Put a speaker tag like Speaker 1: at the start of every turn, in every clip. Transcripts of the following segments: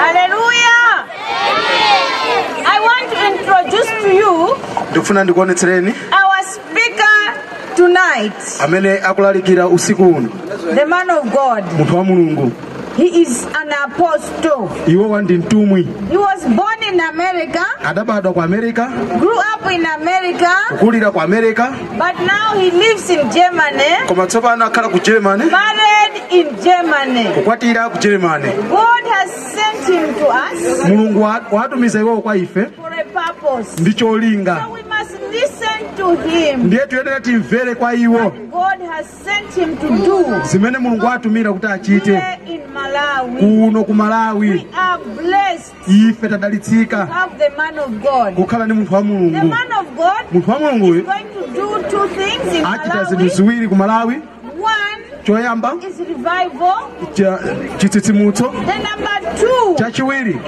Speaker 1: Hallelujah. I want to introduce to you
Speaker 2: ndikufuna ndikuonetsereni
Speaker 1: our speaker tonight,
Speaker 2: amene akulalikira usiku uno
Speaker 1: the man of God.
Speaker 2: munthu wa mulungu
Speaker 1: He is an apostle.
Speaker 2: iwowa ndi mtumwi
Speaker 1: He was born in America,
Speaker 2: adabadwa ku america
Speaker 1: grew up in America,
Speaker 2: kukulira ku america
Speaker 1: but now he lives in Germany,
Speaker 2: koma tsopano akhala ku germany
Speaker 1: married in Germany.
Speaker 2: kukwatira ku germany
Speaker 1: God has sent him to us
Speaker 2: mulungu wa- watumiza iwowo kwa ife
Speaker 1: for a purpose.
Speaker 2: ndi cholinga
Speaker 1: So we must listen to him.
Speaker 2: ndiye tuyenera timvere kwa iwo
Speaker 1: God has sent him to do
Speaker 2: zimene mulungu watumira kuti achite
Speaker 1: here in.
Speaker 2: kuno
Speaker 1: kumalawi
Speaker 2: ife tadalitsika. kukhala ni munthu wa mulungu. Munthu wa mulunguyu achita zinthu ziwiri
Speaker 1: kumalawi
Speaker 2: choyamba. chitsitsimutso. Chachiwiri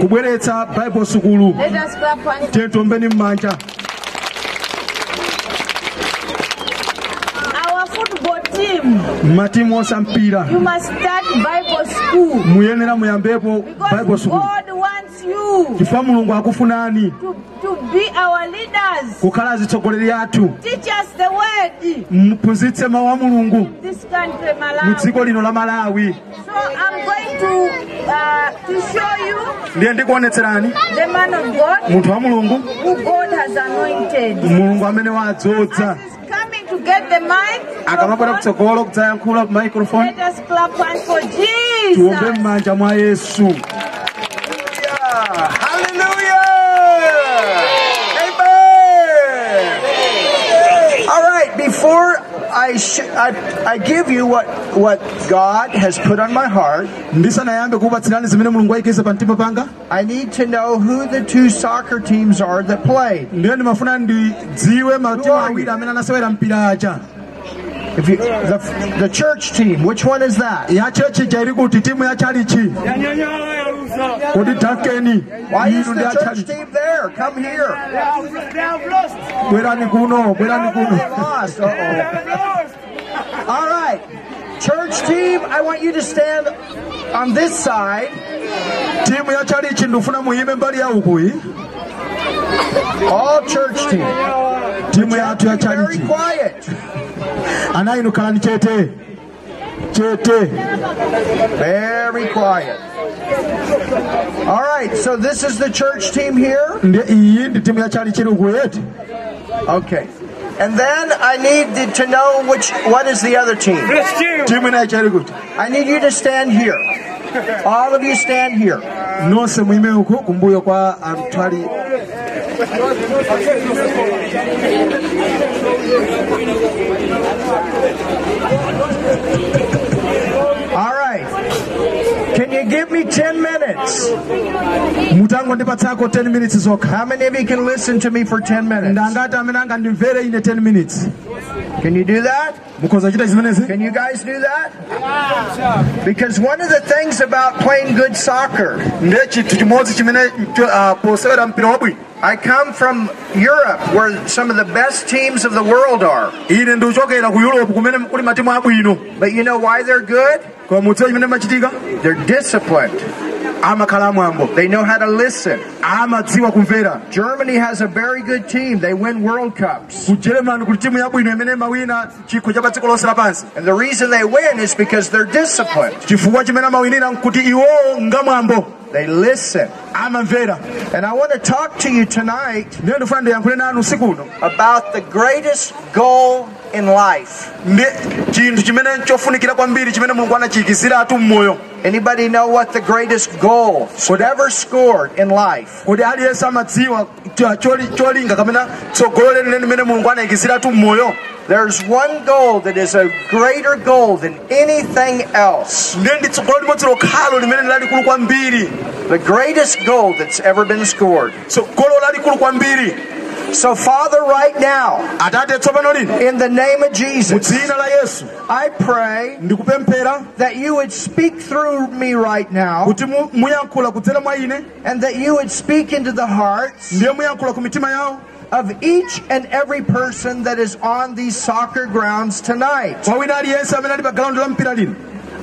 Speaker 2: kubweretsa bible sukulu tiyetombeni m'manja.
Speaker 1: mati mwosa mpira
Speaker 2: muyenera muyambepo bible
Speaker 1: school.
Speaker 2: Chifukwa mulungu akufunani? kukhala azitsogoleri athu muphunzitse mawu a mulungu. Mu dziko lino la malawi. Ndiye ndikuonetserani. munthu wa mulungu. mulungu amene wadzodza
Speaker 1: coming to get the mic,
Speaker 2: akamabwera kutsogolo kudzayankhula ku microphone
Speaker 1: let us clap once for
Speaker 2: tiwombe
Speaker 1: Jesus.
Speaker 2: m'manja mwa yesu
Speaker 3: Hallelujah! Amen. All right, before I, sh- I I give you what what God has put on my heart,
Speaker 2: ndisanayambe kukupatsirani zimene mulungu ayikise pa mtima panga
Speaker 3: I need to know who the two soccer teams are that played.
Speaker 2: ndiye ndimafuna ndidziwe matimu
Speaker 3: Who are you?
Speaker 2: amene anasewera mpira aja
Speaker 3: If you, the, the church team, which one is that?
Speaker 2: ya chechi iri kuti timu ya chalichi kodi takeni
Speaker 3: Why is the church team there? Come here.
Speaker 2: bwerani kuno bwerani
Speaker 3: They
Speaker 2: kuno
Speaker 3: lost. Uh-oh. All right. Church team, I want you to stand on this side.
Speaker 2: timu ya chalichi ndifuna muyime mbali ya ukuyi
Speaker 3: All church team.
Speaker 2: timu yathu ya
Speaker 3: Very quiet.
Speaker 2: Ana inu khalani chete chete
Speaker 3: Very quiet. All right, so this is the church team here.
Speaker 2: iyi ndi timu ya chalichi iri ukuyi
Speaker 3: Okay. And then I need to know which what is the other team.
Speaker 2: timu inayi iri kuti
Speaker 3: I need you to stand here. All of you stand here. All right. Can you give me 10 minutes?
Speaker 2: mutangondipatsako 10 minutes zokha
Speaker 3: How many of you can listen to me for 10 minutes?
Speaker 2: ndangati amene angandimvere ine 10 minutes
Speaker 3: Can you do that?
Speaker 2: mukhoza chita zimenezi
Speaker 3: Can you guys do that? Yeah. Because one of the things about playing good soccer,
Speaker 2: ndiye chinthu chimodzi chimene cho- posewera mpira wabwino
Speaker 3: I come from Europe where some of the best teams of the world are.
Speaker 2: ine ndikuchokera ku europe kumene kuli matimu abwino
Speaker 3: But you know why they're good?
Speaker 2: koma mudziwa chimene machitika
Speaker 3: They're disciplined. They know how to listen. Germany has a very good team. They win World Cups. And the reason they win is because they're disciplined. They listen.
Speaker 2: Amamvera
Speaker 3: And I want to talk to you tonight
Speaker 2: ndiye ndifuna ndiyankhule nanu usiku
Speaker 3: about the greatest goal in life.
Speaker 2: ndi chinthu chimene chofunikira kwambiri chimene mulungu anachiyikiziratu mmoyo
Speaker 3: Anybody know what the greatest goal should ever scored in life?
Speaker 2: kodi aliyense amadziwa cha- choli- cholinga kapena tsogolo lenileni limene mulungu anayikiziratu mmoyo
Speaker 3: There's one goal that is a greater goal than anything else.
Speaker 2: ndiye ndi tsogolo limodzi lokhalo limene lalikulu kwambiri
Speaker 3: The greatest goal that's ever been scored. So, Father, right now,
Speaker 2: atate tsopano lino
Speaker 3: in the name of Jesus,
Speaker 2: dzina la yesu.
Speaker 3: I pray that you would speak through me right now
Speaker 2: kuti mu- muyankhula kudzera mwa ine
Speaker 3: and that you would speak into the hearts
Speaker 2: ndiye muyankhula ku mitima yawo
Speaker 3: of each and every person that is on these soccer grounds tonight.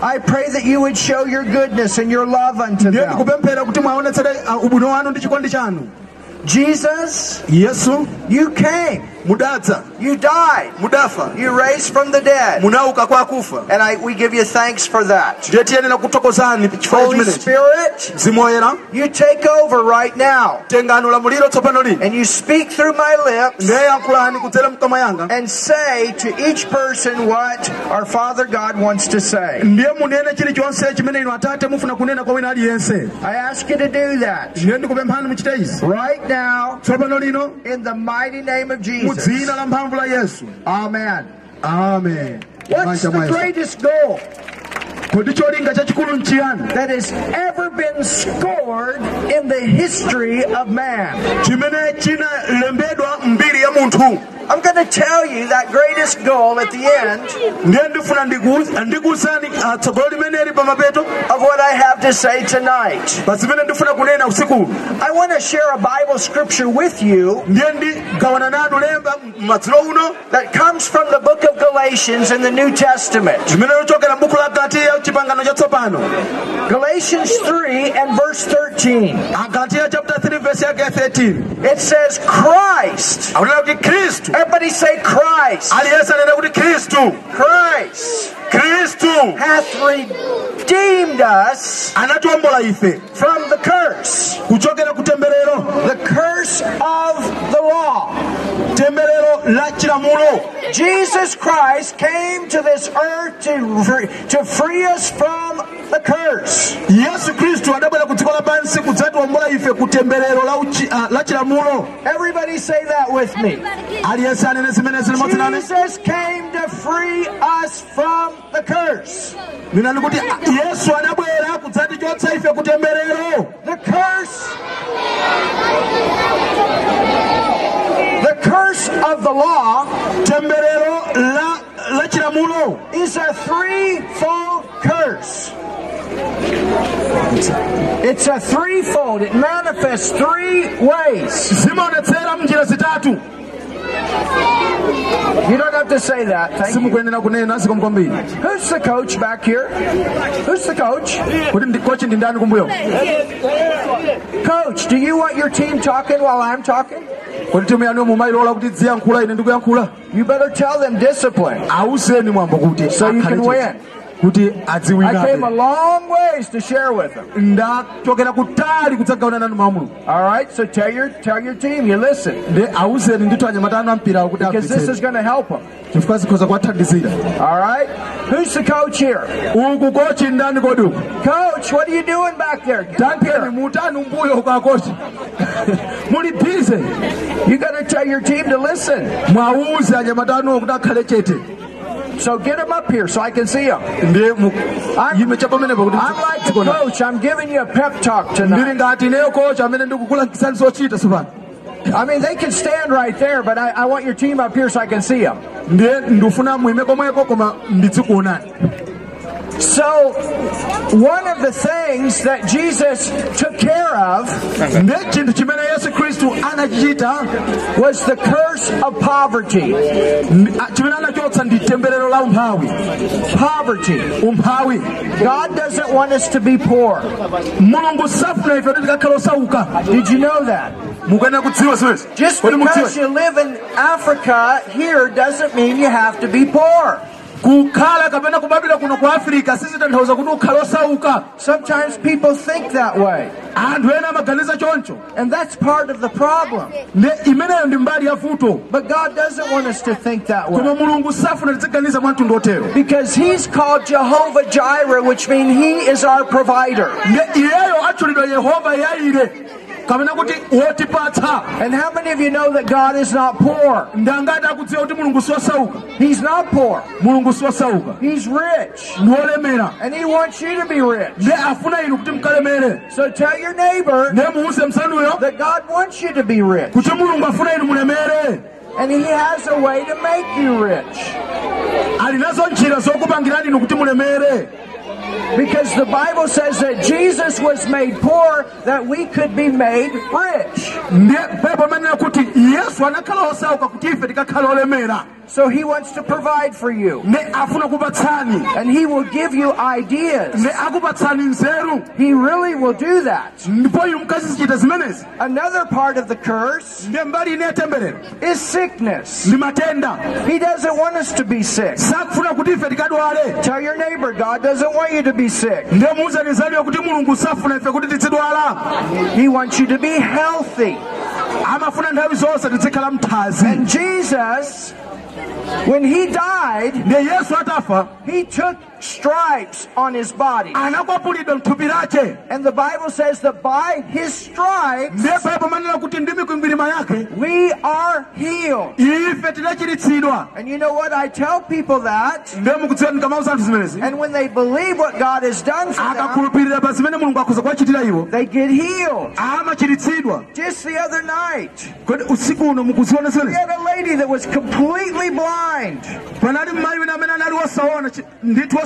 Speaker 2: Kwa wina aliyense amene ali pa galaundi la mpira lino
Speaker 3: I pray that you would show your goodness and your love unto them.
Speaker 2: ndikupemphera kuti mwaonetsere uh, ubwino wanu ndi chikondi chanu
Speaker 3: Jesus,
Speaker 2: yesu
Speaker 3: you came,
Speaker 2: mudadza
Speaker 3: you died,
Speaker 2: mudafa.
Speaker 3: You raised from the dead.
Speaker 2: munauka kwa akufa
Speaker 3: And I, we give you thanks for that.
Speaker 2: ndiye tiyenera kuthokozani chifukwa
Speaker 3: Holy Spirit,
Speaker 2: mzimu
Speaker 3: you take over right now.
Speaker 2: Tengani ulamuliro tsopano lino.
Speaker 3: And you speak through my lips
Speaker 2: ndiye yankhulani kudzera mkamwa yanga.
Speaker 3: and say to each person what our Father God wants to say.
Speaker 2: ndiye munene chilichonse chimene inu atate mufuna kunena kwa wina aliyense
Speaker 3: I ask you to do that.
Speaker 2: Ndiye ndikupemphani muchite izi
Speaker 3: right now
Speaker 2: tsopano lino.
Speaker 3: in the mighty name of
Speaker 2: mu
Speaker 3: Jesus.
Speaker 2: la mphamvu la yesu
Speaker 3: Amen.
Speaker 2: amen
Speaker 3: What's the greatest goal
Speaker 2: kodi cholinga chachikulu nchiyani
Speaker 3: that has ever been scored in the history of man?
Speaker 2: chimene chinalembedwa mbiri ya munthu
Speaker 3: I'm going to tell you that greatest goal at the end
Speaker 2: ndiye ndifuna ndiku- ndikuwuzani ah, tsogolo limeneli pa mapeto
Speaker 3: of what I have to say tonight.
Speaker 2: pa zimene ndifuna kunena usiku
Speaker 3: I want to share a Bible scripture with you
Speaker 2: ndiye ndigawana nanu lemba madzulo uno
Speaker 3: that comes from the book of Galatians in the New Testament.
Speaker 2: limene lichokera m'buku la gatiya chipangano chatsopano
Speaker 3: Galatians 3 and verse 13.
Speaker 2: agatiya chapter 3 verse yake ya 13
Speaker 3: It says, Christ.
Speaker 2: Akunena kuti khristu
Speaker 3: Everybody say Christ.
Speaker 2: aliyense anena kuti khristu
Speaker 3: Christ
Speaker 2: khristu
Speaker 3: hath redeemed us
Speaker 2: anatiwombola ife
Speaker 3: from the curse.
Speaker 2: kuchokera ku
Speaker 3: The curse of the law.
Speaker 2: temberero la chilamulo
Speaker 3: Jesus Christ came to this earth to free, to free us from the curse.
Speaker 2: yesu khristu adabwera ku dziko lapansi kudzatiwombola ife ku temberero la, uchi, ah, la chilamulo
Speaker 3: Everybody say that with me.
Speaker 2: Aliyense anene zimene zili modzi nane
Speaker 3: Jesus came to free us from the curse.
Speaker 2: ndinani kuti ah, yesu anabwera kudzatichotsa ife ku
Speaker 3: The curse. The curse of the law
Speaker 2: temberero la, la
Speaker 3: is a threefold curse. It's a threefold. It manifests three ways.
Speaker 2: Zimaonetsera mnjira zitatu
Speaker 3: You don't have to say that. Thank you.
Speaker 2: simukuyenera kunena zikomo kwambiri
Speaker 3: Who's the coach back here? Who's the coach?
Speaker 2: kuti ndi- kochi ndi ndani kumbuyo
Speaker 3: Coach, do you want your team talking while I'm talking?
Speaker 2: kuti timu yanu mumayilola kuti ziyankhula ine ndikuyankhula
Speaker 3: You better tell them discipline.
Speaker 2: awuzeni mwambo kuti
Speaker 3: So you can win.
Speaker 2: Kuti
Speaker 3: I came a long ways to share with them.
Speaker 2: ndachokera kutali nanu
Speaker 3: All right, so tell your tell your team you listen
Speaker 2: ndi awuzeni ndithu anyamata anu ampirawo kuti
Speaker 3: because this is going to help them.
Speaker 2: chifukwa zikhoza kuwathandizira
Speaker 3: All right, who's the coach here?
Speaker 2: uku kochi ndani kodi uku
Speaker 3: Coach, what are you doing back there? Get up
Speaker 2: tanteni
Speaker 3: here.
Speaker 2: mutani umbuyo uku akochi muli bize
Speaker 3: You got to tell your team to listen.
Speaker 2: mwawuze anyamata anuwo kuti akhale chete
Speaker 3: So get them up here so I can see them.
Speaker 2: ndiye mu- yime cha pamenepo kuti
Speaker 3: I'm like the coach. I'm giving you a pep talk tonight.
Speaker 2: ngati ineyo kocha amene ndikukulangisani zochita sopano
Speaker 3: I mean, they can stand right there, but I, I want your team up here so I can see them. So, one of the things that Jesus took care of
Speaker 2: ndiye chinthu chimene yesu khristu anachichita
Speaker 3: was the curse of poverty.
Speaker 2: ndi- a- chimene anachotsa ndi temberero la umphawi
Speaker 3: Poverty. God doesn't want us to be poor.
Speaker 2: mulungu safuna ife kuti tikakhale osauka
Speaker 3: Did you know that?
Speaker 2: mukuyenera kudziwa ziwezi
Speaker 3: Just because you live in Africa here doesn't mean you have to be poor.
Speaker 2: Kukhala kapena kubadwira kuno ku afirika sizitanthauza kuti ukhale osauka
Speaker 3: Sometimes people think that way,
Speaker 2: anthu ena amaganiza choncho
Speaker 3: and that's part of the problem.
Speaker 2: imeneyo ndi mbali ya vuto
Speaker 3: But God doesn't want us to think that
Speaker 2: koma
Speaker 3: way.
Speaker 2: mulungu safuna tidziganiza mwa mtundu otero
Speaker 3: Because He's called Jehovah Jireh, which means He is our provider.
Speaker 2: iyeyo atchulidwa yehova yaire kapena kuti wotipatsa
Speaker 3: And how many of you know that God is not poor?
Speaker 2: ndangati akudziwa kuti mulungu siwosauka
Speaker 3: He's not poor. He's rich. And He wants you to be rich.
Speaker 2: ndi afuna inu kuti mkalemere
Speaker 3: So tell your neighbor
Speaker 2: ndi muuse msanuyo
Speaker 3: that God wants you to be rich.
Speaker 2: kuti mulungu afuna inu mulemere
Speaker 3: And He has a way to make you rich. Because the Bible says that Jesus was made poor that we could be made rich.
Speaker 2: Ndi pepo manena kuti yesu anakhala osauka kuti ife tikakhale olemera
Speaker 3: So he wants to provide for you.
Speaker 2: ne afuna kupatsani
Speaker 3: And he will give you ideas.
Speaker 2: ne akupatsani nzeru
Speaker 3: He really will do that.
Speaker 2: ndipo inu mkazi zichita zimenezi
Speaker 3: Another part of the curse
Speaker 2: ndiye mbali ine yatemberera
Speaker 3: is sickness. He doesn't want us to be sick.
Speaker 2: sakufuna kuti ife tikadwale
Speaker 3: Tell your neighbor, God doesn't want you to be sick.
Speaker 2: ndiye muuzanizaniwe kuti mulungu safuna ife kuti tizidwala
Speaker 3: He wants you to be healthy.
Speaker 2: amafuna nthawi zonse tizikhala mthazi
Speaker 3: And Jesus, when he died,
Speaker 2: ndiye yesu atafa
Speaker 3: he took stripes on his body.
Speaker 2: anakwapulidwa mthupi lake
Speaker 3: And the Bible says that by his stripes,
Speaker 2: ndiye baibo manena kuti ndi mikwingwirima yake
Speaker 3: we are healed. And you know what? I tell people that.
Speaker 2: ndiye mukudziwa ndikamauza anthu zimenezi
Speaker 3: And when they believe what God has done for them,
Speaker 2: akakhulupirira pa zimene mulungu akhoza kuwachitira iwo
Speaker 3: they get healed. Just the other night,
Speaker 2: kodi usiku uno mukuziona
Speaker 3: we had a lady that was completely blind.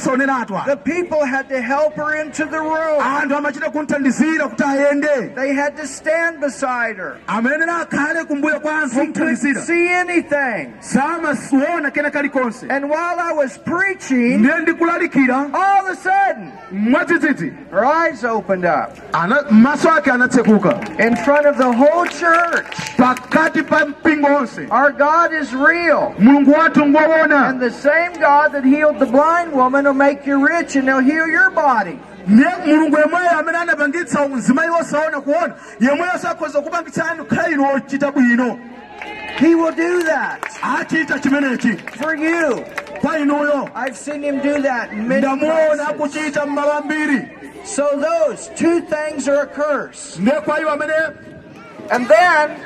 Speaker 2: Panali mmayi wina amene anali wosaona chi- ndithu wosaoneratu
Speaker 3: The people had to help her into the room.
Speaker 2: Ah, anthu amachita kumthandizira kuti ayende
Speaker 3: They had to stand beside her.
Speaker 2: amayenera akhale kumbuyo kwa anthu
Speaker 3: She couldn't see anything.
Speaker 2: samasiona kena kalikonse
Speaker 3: And while I was preaching,
Speaker 2: ndikulalikira
Speaker 3: all of a sudden, her eyes opened up
Speaker 2: ana maso ake anatsekuka
Speaker 3: in front of the whole church.
Speaker 2: pakati pa mpingo onse
Speaker 3: Our God is real.
Speaker 2: mulungu wathu ngoona
Speaker 3: And the same God that healed the blind woman will make you rich and he'll heal your body.
Speaker 2: ndiye mulungu yemweyo amene anapangitsa mzimayi wosaona kuona yemweyo sakhoza kupangitsa anu khala inu ochita bwino
Speaker 3: He will do that for you. I've seen him do that many
Speaker 2: ndamuona
Speaker 3: places.
Speaker 2: akuchita mmalo ambiri
Speaker 3: So those two things are a curse. And then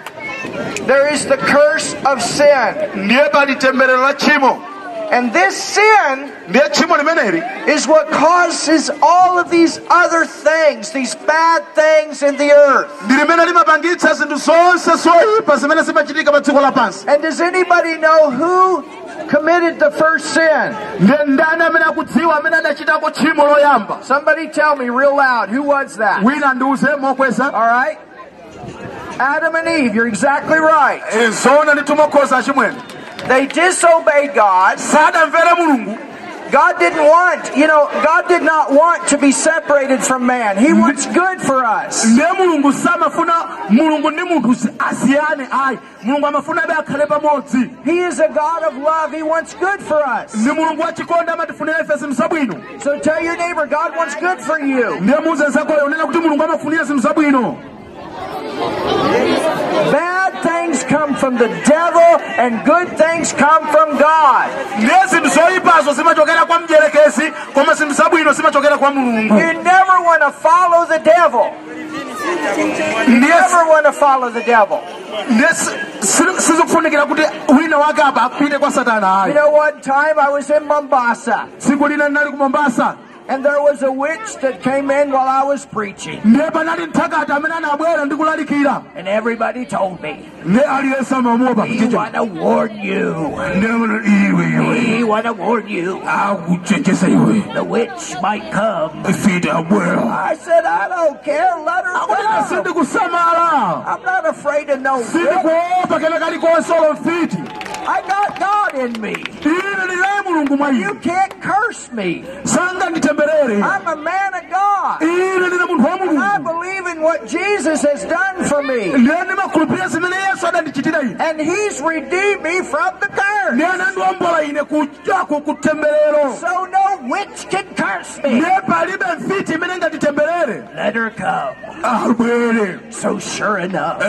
Speaker 3: there is the curse of sin.
Speaker 2: ndiye pali temberero la tchimo
Speaker 3: And this sin
Speaker 2: ndiye tchimo limeneli
Speaker 3: is what causes all of these other things, these bad things in the earth.
Speaker 2: ndi limene limapangitsa zinthu zonse zoyipa zimene zimachitika pa dziko lapansi
Speaker 3: And does anybody know who committed the first sin?
Speaker 2: ndiye ndani amene akudziwa amene adachitako tchimo loyamba
Speaker 3: Somebody tell me real loud, who was that?
Speaker 2: wina ndiuze mokweza
Speaker 3: All right? Adam and Eve, you're exactly right.
Speaker 2: Zona nditumokhoza achimwene
Speaker 3: They disobeyed God. God didn't want, you know, God did not want to be separated from man. He wants good for us.
Speaker 2: ndiye mulungu samafuna mulungu ndi munthu si- asiyane ayi mulungu amafuna abe akhale pamodzi
Speaker 3: He is a God of love. He wants good for us.
Speaker 2: ndi mulungu wachikondi amatifunira ife zinthu zabwino
Speaker 3: So tell your neighbor, God wants good for you. Bad things come from the devil and good things come from God.
Speaker 2: ndiye zinthu zoyipazo zimachokera kwa mdierekezi koma zinthu zabwino zimachokera kwa mulungu
Speaker 3: You never want to follow the devil. You never want to follow the devil.
Speaker 2: ndiye si- si- sizikufunikira kuti wina apa apite kwa satana
Speaker 3: You
Speaker 2: ayi
Speaker 3: know, one time I was in Mombasa
Speaker 2: tsiku lina ndinali ku mombasa
Speaker 3: and there was a witch that came in while I was preaching. And everybody told me, we want to warn you. We want to warn you. The witch might come. I said, I don't care. Let her come. I'm not afraid of no witch. I got God in me. You can't curse me. I'm a man of God.
Speaker 2: wa
Speaker 3: I believe in what Jesus has done for me. And he's redeemed me from the curse. So no witch can curse me. Let her come. So sure enough,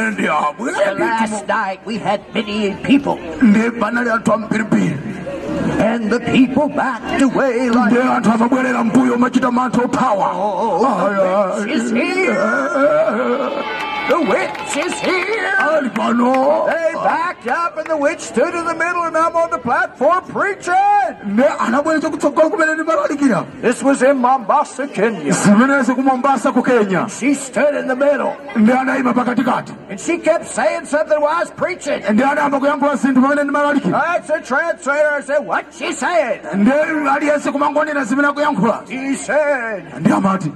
Speaker 3: last night we had many people,
Speaker 2: ndi panali anthu ambirimbiri
Speaker 3: and the people backed away like,
Speaker 2: ndi anthu amabwerera mbuyo machita mantha ophawa
Speaker 3: Oh, she's here. The witch is here.
Speaker 2: pano
Speaker 3: They backed up, and the witch stood in the middle, and I'm on the platform preaching.
Speaker 2: ndi anabwera kutsogolo kumene ndimalalikira
Speaker 3: This was in Mombasa, Kenya.
Speaker 2: zimenezi ku mombasa ku kenya
Speaker 3: She stood in the middle,
Speaker 2: ndi anayima pakatikati
Speaker 3: and she kept saying something while I was preaching.
Speaker 2: ndi anayamba kuyankhula zinthu pamene ndimalalikira
Speaker 3: That's a translator. I said, What's she saying?
Speaker 2: ndi aliyense kumangonera zimene akuyankhula
Speaker 3: He said,
Speaker 2: ndi amati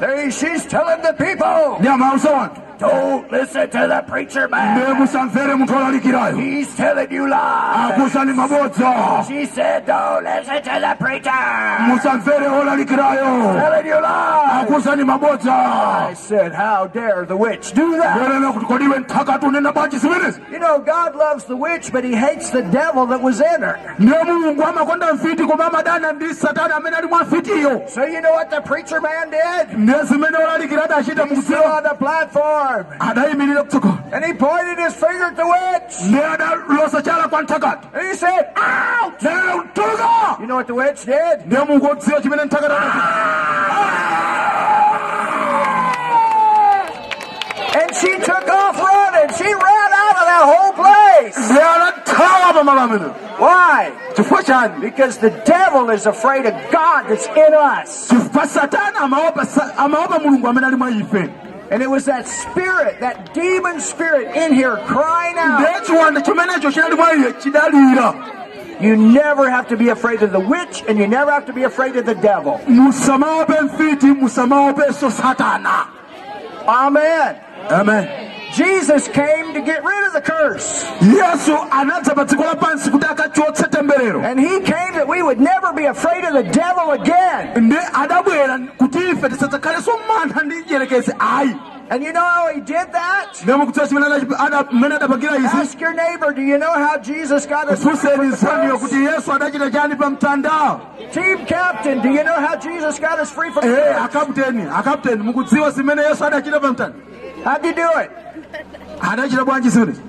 Speaker 3: hey, She's telling the people
Speaker 2: ndi amausa wanthu
Speaker 3: Don't listen to the preacher man.
Speaker 2: ne musamvere munthu olalikirayo
Speaker 3: He's telling you lies. She said, don't listen to the preacher. Telling you lies. I said, how dare the witch do that?
Speaker 2: werena kuti kodiwe nthakati unena bwanji zimenezi
Speaker 3: You know, God loves the witch, but he hates the devil that was in her.
Speaker 2: ndiye mulungu amakonda mfiti koma amadana ndi satani amene ali mwa mfitiyo
Speaker 3: So you know what the preacher man did?
Speaker 2: ndiye zimene olalikira adachita
Speaker 3: He stood on the platform
Speaker 2: kutsogolo
Speaker 3: and he pointed his finger at the witch.
Speaker 2: ndiye adalosa chala kwa nthakati
Speaker 3: And he said, out!
Speaker 2: lero tuluka
Speaker 3: You know what the witch did?
Speaker 2: odziwa chimene nthakati adachita
Speaker 3: And she took off running. She ran out of that whole place.
Speaker 2: ndiye adathawa pamalo amene
Speaker 3: Why? Because the devil is afraid of God that's in us.
Speaker 2: Chifukwa satani amaopa sa- amaopa mulungu amene ali mwa ife
Speaker 3: And it was that spirit, that demon spirit in here crying out.
Speaker 2: ndiye chiwanda chimenecho chinali mwa iye chidalira
Speaker 3: You never have to be afraid of the witch and you never have to be afraid of the devil.
Speaker 2: musamaope mfiti musamaopenso satana
Speaker 3: Amen.
Speaker 2: amen
Speaker 3: Jesus came to get rid of the curse.
Speaker 2: yesu anadza pa dziko kuti akachotse temberero
Speaker 3: And he came that we would never be afraid of the devil again.
Speaker 2: ndi adabwera kuti ife tisadzakhalenso mantha ndi njerekezi ayi
Speaker 3: And you know how he did that?
Speaker 2: ndipo mukudziwa chimene adachi- ada- mmene adapangira izi
Speaker 3: Ask your neighbor, do you know how Jesus got us
Speaker 2: funseni
Speaker 3: from the
Speaker 2: nsaniyo
Speaker 3: curse?
Speaker 2: kuti yesu adachita chani pa mtanda
Speaker 3: Team captain, do you know how Jesus got us free from the
Speaker 2: ee
Speaker 3: curse?
Speaker 2: akaputeni akaputeni mukudziwa zimene yesu adachita pa mtanda
Speaker 3: How'd you do it?
Speaker 2: Adachita bwanji zimenezi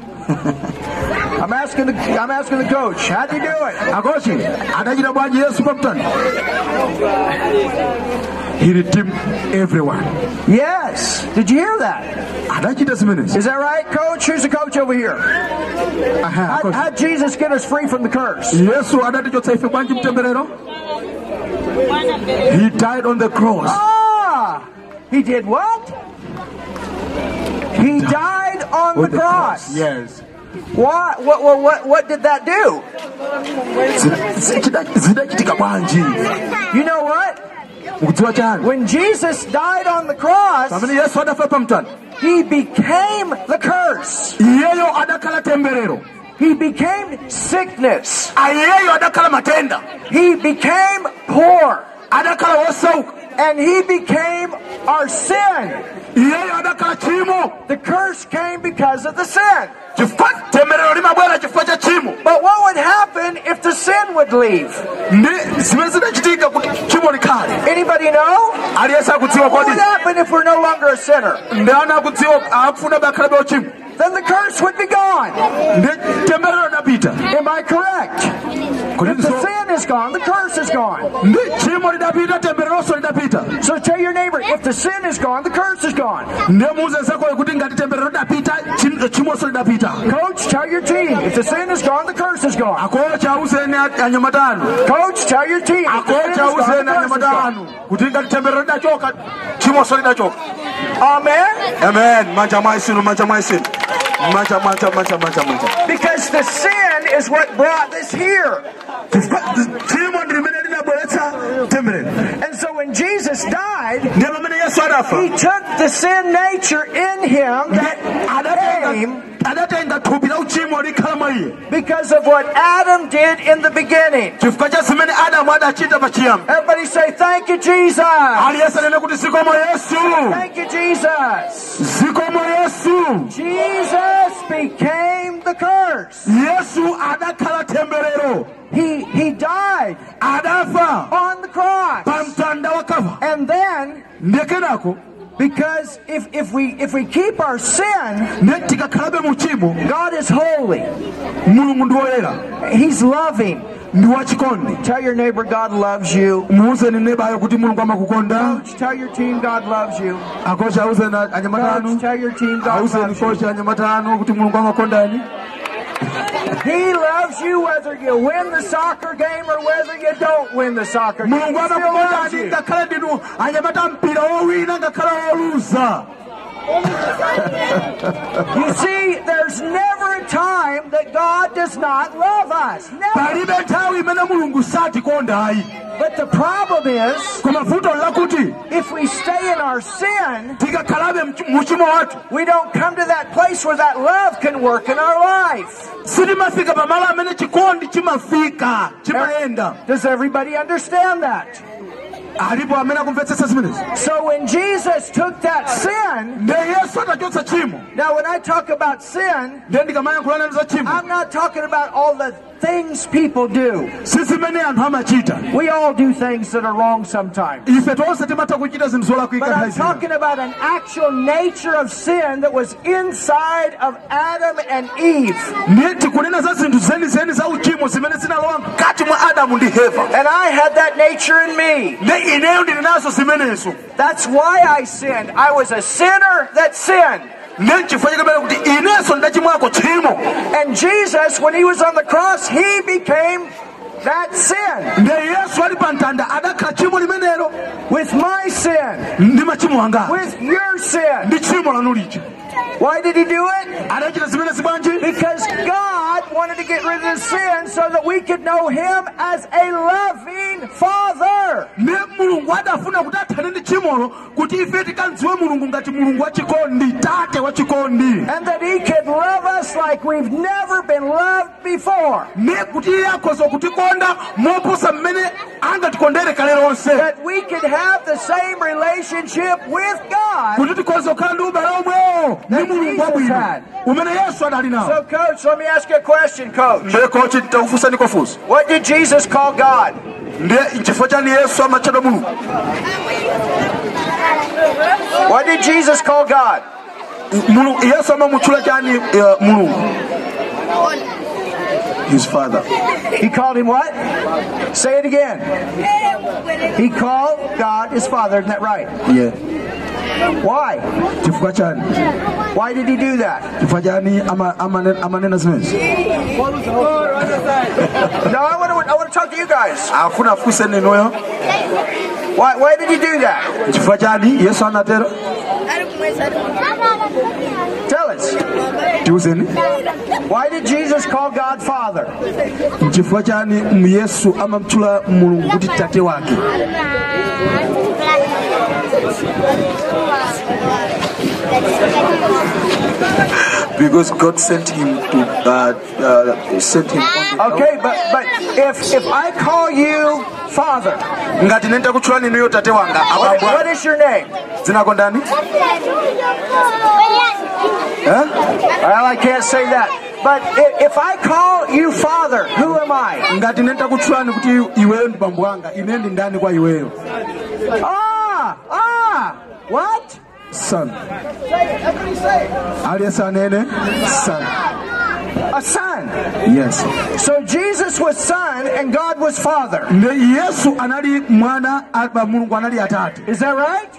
Speaker 3: I'm asking the I'm asking the coach. How'd you do it?
Speaker 2: akochi adachita bwanji yesu mtanda he redeemed everyone
Speaker 3: Yes. Did you hear that? Is that right, coach? Who's the coach over here?
Speaker 2: Aha,
Speaker 3: How, how'd Jesus get us free from the curse?
Speaker 2: yesu adatichotsa ife bwanji mtemberero he died on the cross
Speaker 3: Ah, he did what? He died on the cross.
Speaker 2: yes
Speaker 3: Why? What, what, what, what did that do?
Speaker 2: Zida- zida- zidachitika bwanji
Speaker 3: You know what? When Jesus died on the cross,
Speaker 2: pamene yesu adafa pa mtanda
Speaker 3: he became the curse.
Speaker 2: iyeyo adakhala temberero
Speaker 3: He became sickness.
Speaker 2: iyeyo adakhala matenda
Speaker 3: He became poor. And he became our sin.
Speaker 2: iyeyo adakhala chimo
Speaker 3: The curse came because of the sin.
Speaker 2: chifukwa temberero limabwera chifukwa cha chimo
Speaker 3: But what would happen if the sin would leave?
Speaker 2: ndi zimene zidachitika kuti chimo likhale
Speaker 3: Anybody know? What would happen if we're no longer a sinner?
Speaker 2: ndi ana akudziwa akufuna bakhalabe ochimo
Speaker 3: Then the curse would be gone.
Speaker 2: ndi temberero lidapita
Speaker 3: Am I correct? If the sin is gone, the curse is gone.
Speaker 2: Ndi chimo lidapita tembereronso lidapita
Speaker 3: So tell your neighbor, if the sin is gone, the curse is gone.
Speaker 2: ndiye muuze kuti ngati temberero lidapita chim- chimonso lidapita
Speaker 3: Coach, tell your team, if the sin is gone, the curse is gone.
Speaker 2: akocha auzeni anyamatano
Speaker 3: Coach, tell your team, if the sin is
Speaker 2: akocha
Speaker 3: gone, the
Speaker 2: auzeni
Speaker 3: curse is gone.
Speaker 2: anyamatano kuti ngati temberero lidachoka chimonso lidachoka
Speaker 3: Amen?
Speaker 2: amen manja mwaisinu manja mwaisinu manja manja manja manja manja
Speaker 3: Because the sin is what brought this here.
Speaker 2: chimo ndi limene linabweretsa temberero
Speaker 3: And so when Jesus died,
Speaker 2: ndiye pamene yesu adafa
Speaker 3: he took the sin nature in him that came
Speaker 2: adatenga adatenga thupi la uchimo likhala mwa iye
Speaker 3: because of what Adam did in the beginning.
Speaker 2: chifukwa cha zimene adamu adachita pachiyambi
Speaker 3: Everybody say, Thank you, Jesus.
Speaker 2: aliyense anene kuti zikomo yesu
Speaker 3: Thank you, Jesus. Jesus became the curse.
Speaker 2: yesu adakhala temberero
Speaker 3: He, he died on the cross.
Speaker 2: pa mtanda wa kava
Speaker 3: And then, because if, if, we, if we keep our sin,
Speaker 2: ndiye tikakhalabe mu chimo
Speaker 3: God is holy.
Speaker 2: mulungu ndi woyera
Speaker 3: He's loving. Tell your neighbor God loves you.
Speaker 2: muuzeni nebayo kuti mulungu amakukonda
Speaker 3: Coach, tell your team God loves you.
Speaker 2: akocha auzeni anyamatanu
Speaker 3: Coach, tell your team God loves you.
Speaker 2: Kocha anyamatanu kuti mulungu amakondani
Speaker 3: He loves you whether you win the soccer game or whether you don't win the soccer game. He still loves you.
Speaker 2: Ngakhale ndinu anyamata mpira wowina ngakhale woluza
Speaker 3: You see, there's never a time that God does not love us. Never.
Speaker 2: palibe nthawi imene mulungu satikondayi
Speaker 3: But the problem is,
Speaker 2: koma vuto lakuti
Speaker 3: if we stay in our sin,
Speaker 2: tikakhalabe mch- muchimo wathu
Speaker 3: we don't come to that place where that love can work in our life.
Speaker 2: sitimafika pamalo amene chikondi chimafika chimayenda
Speaker 3: Does everybody understand that?
Speaker 2: alipo amene akumvetsetsa zimenezi
Speaker 3: So when Jesus took that sin,
Speaker 2: nde yesu atachotsa tchimo.
Speaker 3: now when I talk about sin,
Speaker 2: nde ndikamayankhulana za
Speaker 3: I'm not talking about all the things people do.
Speaker 2: si zimene anthu amachita
Speaker 3: We all do things that are wrong sometimes.
Speaker 2: ife tonse timatha kuchita zinthu zolakwika
Speaker 3: But I'm talking about an actual nature of sin that was inside of Adam and Eve.
Speaker 2: ndiye tikunena za zinthu zenizeni za uchimo zimene zinalowa mkati mwa adamu ndi heva
Speaker 3: And I had that nature in me.
Speaker 2: nde ineyo ndili nazo zimenezo
Speaker 3: That's why I sinned. I was a sinner that sinned.
Speaker 2: Nde nchifukwa chakapera kuti inenso ndachimwako tchimo
Speaker 3: And Jesus, when he was on the cross, he became that sin.
Speaker 2: Nde yesu ali pa mtanda adakhala tchimo limenelo
Speaker 3: with my sin, with your sin.
Speaker 2: Ndi tchimo lanu lija
Speaker 3: Why did he do it?
Speaker 2: adachita zimenezi bwanji
Speaker 3: Because God wanted to get rid of the sin so that we could know him as a loving Father.
Speaker 2: ne mulungu adafuna kuti athane ndi tchimolo kuti ife tikandziwe mulungu ngati mulungu wachikondi tate wachikondi
Speaker 3: And that he could love us like we've never been loved before.
Speaker 2: ne kuti iye akhoza kutikonda moposa mmene angatikondere kale lonse
Speaker 3: That we could have the same relationship with God.
Speaker 2: Kuti tikhoza kukhala ndi ubale omwewo ndi
Speaker 3: That
Speaker 2: mulungu
Speaker 3: Jesus
Speaker 2: wabwino
Speaker 3: had.
Speaker 2: umene yesu adali nawo
Speaker 3: So, Coach, let me ask you a question, Coach.
Speaker 2: ndiye kochi nditakufunsa nikofunsa
Speaker 3: What did Jesus call God?
Speaker 2: ndiye chifukwa chani yesu amatchedwa mulungu
Speaker 3: What did Jesus call God?
Speaker 2: mulungu yesu amamutchula chani eh, mulungu his father
Speaker 3: He called him what? Say it again. He called God his Father. Isn't that right?
Speaker 2: yeah
Speaker 3: Why?
Speaker 2: chifukwa chani
Speaker 3: Why did he do that?
Speaker 2: chifukwa chani ama- amanena zimenezi
Speaker 3: No, I want to. I want to talk to you guys.
Speaker 2: afuna afunse nenoyo
Speaker 3: Why? Why did he do that?
Speaker 2: chifukwa chani yesu anatero
Speaker 3: Tell us.
Speaker 2: Tiuzeni
Speaker 3: Why did Jesus call God Father?
Speaker 2: chifukwa chani yesu amamtchula mulungu kuti tate wake. Because god sent him to uh, uh, sent him on
Speaker 3: Okay, but but if if I call you Father,
Speaker 2: ngati nenda kutchula ninuyo tate wanga
Speaker 3: what, what your name? Well, I can't say that. But if I call you Father, who am I?
Speaker 2: ngati nenda kutchulani kuti iweyo ndi bambo wanga ine ndi ndani kwa iweyo
Speaker 3: Ah, ah, what?
Speaker 2: son aliyense anene son
Speaker 3: A son.
Speaker 2: yes
Speaker 3: So Jesus was son and God was father.
Speaker 2: yesu anali mwana aba mulungu anali atate
Speaker 3: Is that right?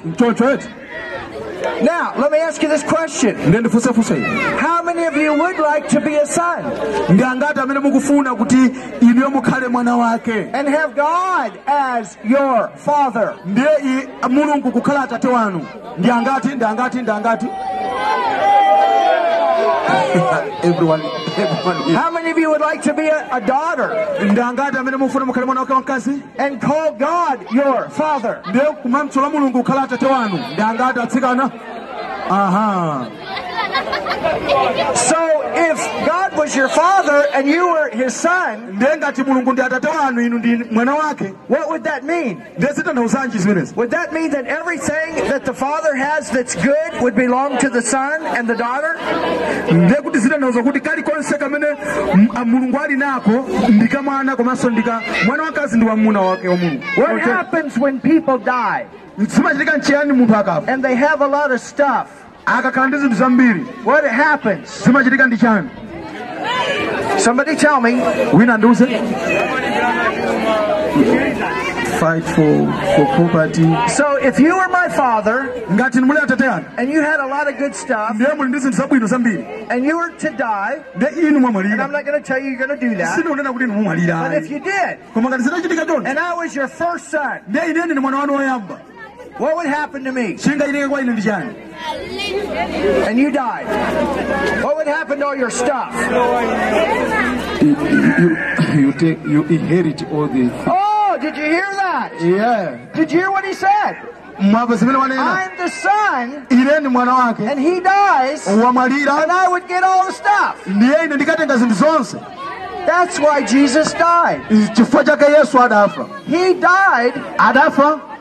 Speaker 3: Now, let me ask you this question.
Speaker 2: nde ndifunsefunse iyi
Speaker 3: How many of you would like to be a son
Speaker 2: ndi angati amene mukufuna kuti inuyo mukhale mwana wake
Speaker 3: and have God as your father?
Speaker 2: Everyone, everyone.
Speaker 3: How many of you would like to be a, a daughter
Speaker 2: ndi angati amene mufuna mukhale mwana wake wamkazi
Speaker 3: and call God your father?
Speaker 2: Ndiye kumamtchula mulungu kukhala atate wanu ndi angati atsikana aha
Speaker 3: So if God was your father and you were his son,
Speaker 2: ndiye ngati mulungu ndi atate wanu inu ndi mwana wake.
Speaker 3: what would that mean? Would that mean that everything that the father has that's good would belong to the son and the daughter?
Speaker 2: ndiye kuti zitanthauza kuti kalikonse kamene m- a- mulungu ali nako ndika mwana komanso ndika mwana wakazi ndi wamuna wake wa mulungu.
Speaker 3: What happens when people die
Speaker 2: zimachitika nchiyani munthu akafa?
Speaker 3: And they have a lot of stuff?
Speaker 2: akakhala ndi zinthu zambiri
Speaker 3: What happens?
Speaker 2: zimachitika ndi chani
Speaker 3: Somebody tell me.
Speaker 2: wina ndiuze fight for, for property
Speaker 3: So if you were my father
Speaker 2: ngati muli atate anu
Speaker 3: and you had a lot of good stuff
Speaker 2: ndiye muli ndi zinthu zabwino zambiri
Speaker 3: and you were to die, and I'm not going to tell you you're going to do that,
Speaker 2: sindikunena kuti inu mumwalira
Speaker 3: but if you did,
Speaker 2: koma ngati zitachitika choncho
Speaker 3: and I was your first son, what would happen to me?
Speaker 2: chingachitike kwa ine ndi chani
Speaker 3: And you died. What would happen to all your stuff?
Speaker 2: you, you, you, take, you inherit all the
Speaker 3: Oh, did you hear that?
Speaker 2: yeah
Speaker 3: Did you hear what he said?
Speaker 2: mwava zimene wanena
Speaker 3: I'm the son,
Speaker 2: ine ndi mwana wake
Speaker 3: and he dies, and I would get all the stuff.
Speaker 2: ndiye ine ndikatenga zinthu zonse
Speaker 3: That's why Jesus died.
Speaker 2: chifukwa chake yesu adafa
Speaker 3: He died